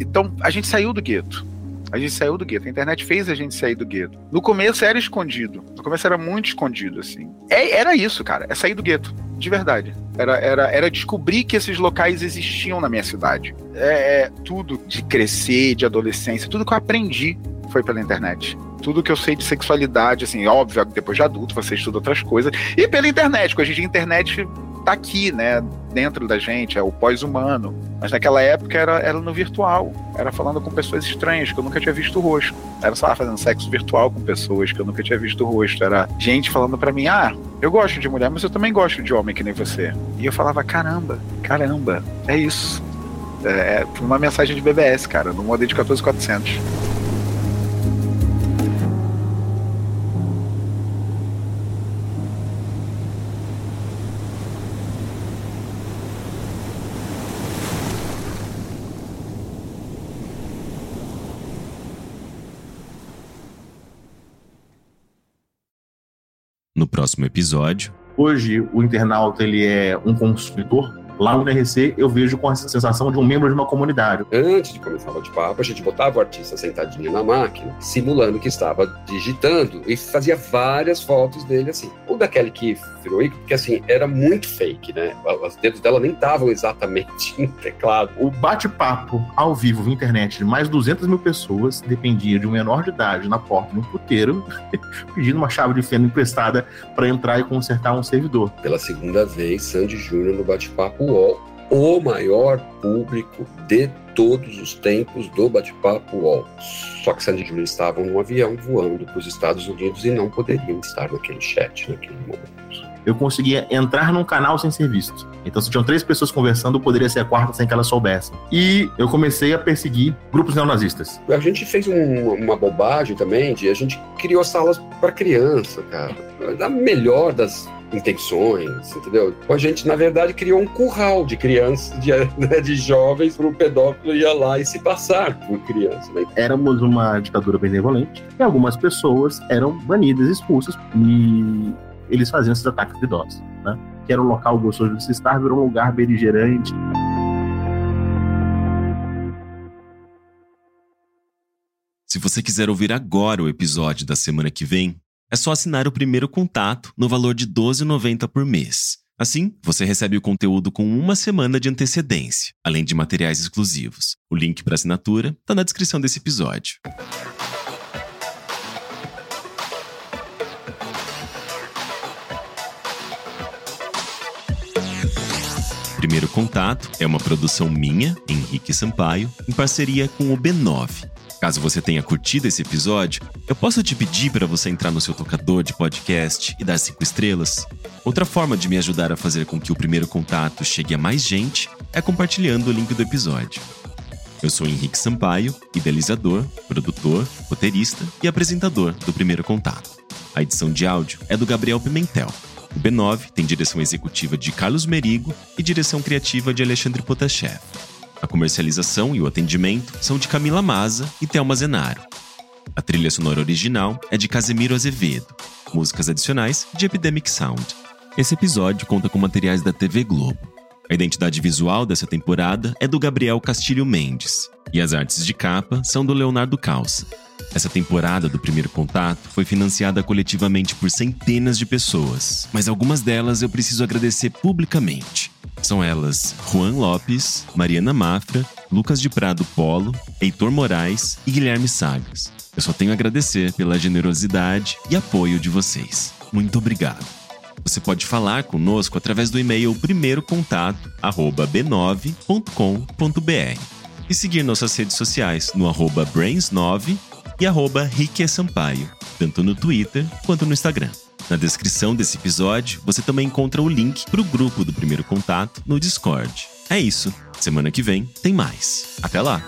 Então a gente saiu do gueto. A gente saiu do gueto. A internet fez a gente sair do gueto. No começo era escondido. No começo era muito escondido, assim. É, era isso, cara. É sair do gueto. De verdade. Era, era, era descobrir que esses locais existiam na minha cidade. É, é tudo de crescer, de adolescência, tudo que eu aprendi foi pela internet tudo que eu sei de sexualidade, assim, óbvio, depois de adulto você estuda outras coisas, e pela internet, hoje a internet tá aqui, né, dentro da gente, é o pós-humano. Mas naquela época era, era no virtual, era falando com pessoas estranhas que eu nunca tinha visto o rosto. Era, lá, fazendo sexo virtual com pessoas que eu nunca tinha visto o rosto. Era gente falando para mim, ah, eu gosto de mulher, mas eu também gosto de homem que nem você. E eu falava, caramba, caramba, é isso. É, é uma mensagem de BBS, cara, no modelo de 14400. No próximo episódio. Hoje, o internauta ele é um consumidor Lá no NRC eu vejo com essa sensação de um membro de uma comunidade. Antes de começar o bate-papo, a gente botava o artista sentadinho na máquina, simulando que estava digitando e fazia várias fotos dele assim. O daquele que virou porque assim, era muito fake, né? Os dedos dela nem estavam exatamente <laughs> no teclado. O bate-papo ao vivo na internet de mais de 200 mil pessoas dependia de um menor de idade na porta de um puteiro <laughs> pedindo uma chave de fenda emprestada para entrar e consertar um servidor. Pela segunda vez, Sandy Júnior no bate-papo UOL, o maior público de todos os tempos do bate-papo UOL. Só que Sandy e Júlia estavam num avião voando para os Estados Unidos e não poderiam estar naquele chat naquele momento. Eu conseguia entrar num canal sem ser visto. Então, se tinham três pessoas conversando, poderia ser a quarta sem que elas soubessem. E eu comecei a perseguir grupos neonazistas. A gente fez um, uma bobagem também, de a gente criou salas para criança, cara. Da melhor das intenções, entendeu? A gente, na verdade, criou um curral de crianças, de, né, de jovens, para o pedófilo ir lá e se passar por criança. Né? Éramos uma ditadura benevolente e algumas pessoas eram banidas, expulsas e eles faziam esses ataques de idosos, né? Que era um local gostoso de se estar, virou um lugar beligerante. Se você quiser ouvir agora o episódio da semana que vem, é só assinar o primeiro contato no valor de R$ 12,90 por mês. Assim, você recebe o conteúdo com uma semana de antecedência, além de materiais exclusivos. O link para assinatura está na descrição desse episódio. Primeiro Contato é uma produção minha, Henrique Sampaio, em parceria com o B9, Caso você tenha curtido esse episódio, eu posso te pedir para você entrar no seu tocador de podcast e dar cinco estrelas? Outra forma de me ajudar a fazer com que o primeiro contato chegue a mais gente é compartilhando o link do episódio. Eu sou Henrique Sampaio, idealizador, produtor, roteirista e apresentador do Primeiro Contato. A edição de áudio é do Gabriel Pimentel. O B9 tem direção executiva de Carlos Merigo e direção criativa de Alexandre Potashev. A comercialização e o atendimento são de Camila Maza e Thelma Zenaro. A trilha sonora original é de Casemiro Azevedo. Músicas adicionais de Epidemic Sound. Esse episódio conta com materiais da TV Globo. A identidade visual dessa temporada é do Gabriel Castilho Mendes. E as artes de capa são do Leonardo Calça. Essa temporada do Primeiro Contato foi financiada coletivamente por centenas de pessoas, mas algumas delas eu preciso agradecer publicamente. São elas Juan Lopes, Mariana Mafra, Lucas de Prado Polo, Heitor Moraes e Guilherme Sagas. Eu só tenho a agradecer pela generosidade e apoio de vocês. Muito obrigado. Você pode falar conosco através do e-mail primeirocontato@b9.com.br e seguir nossas redes sociais no arroba brains9 e arroba Sampaio, tanto no Twitter quanto no Instagram. Na descrição desse episódio, você também encontra o link para o grupo do Primeiro Contato no Discord. É isso. Semana que vem tem mais. Até lá!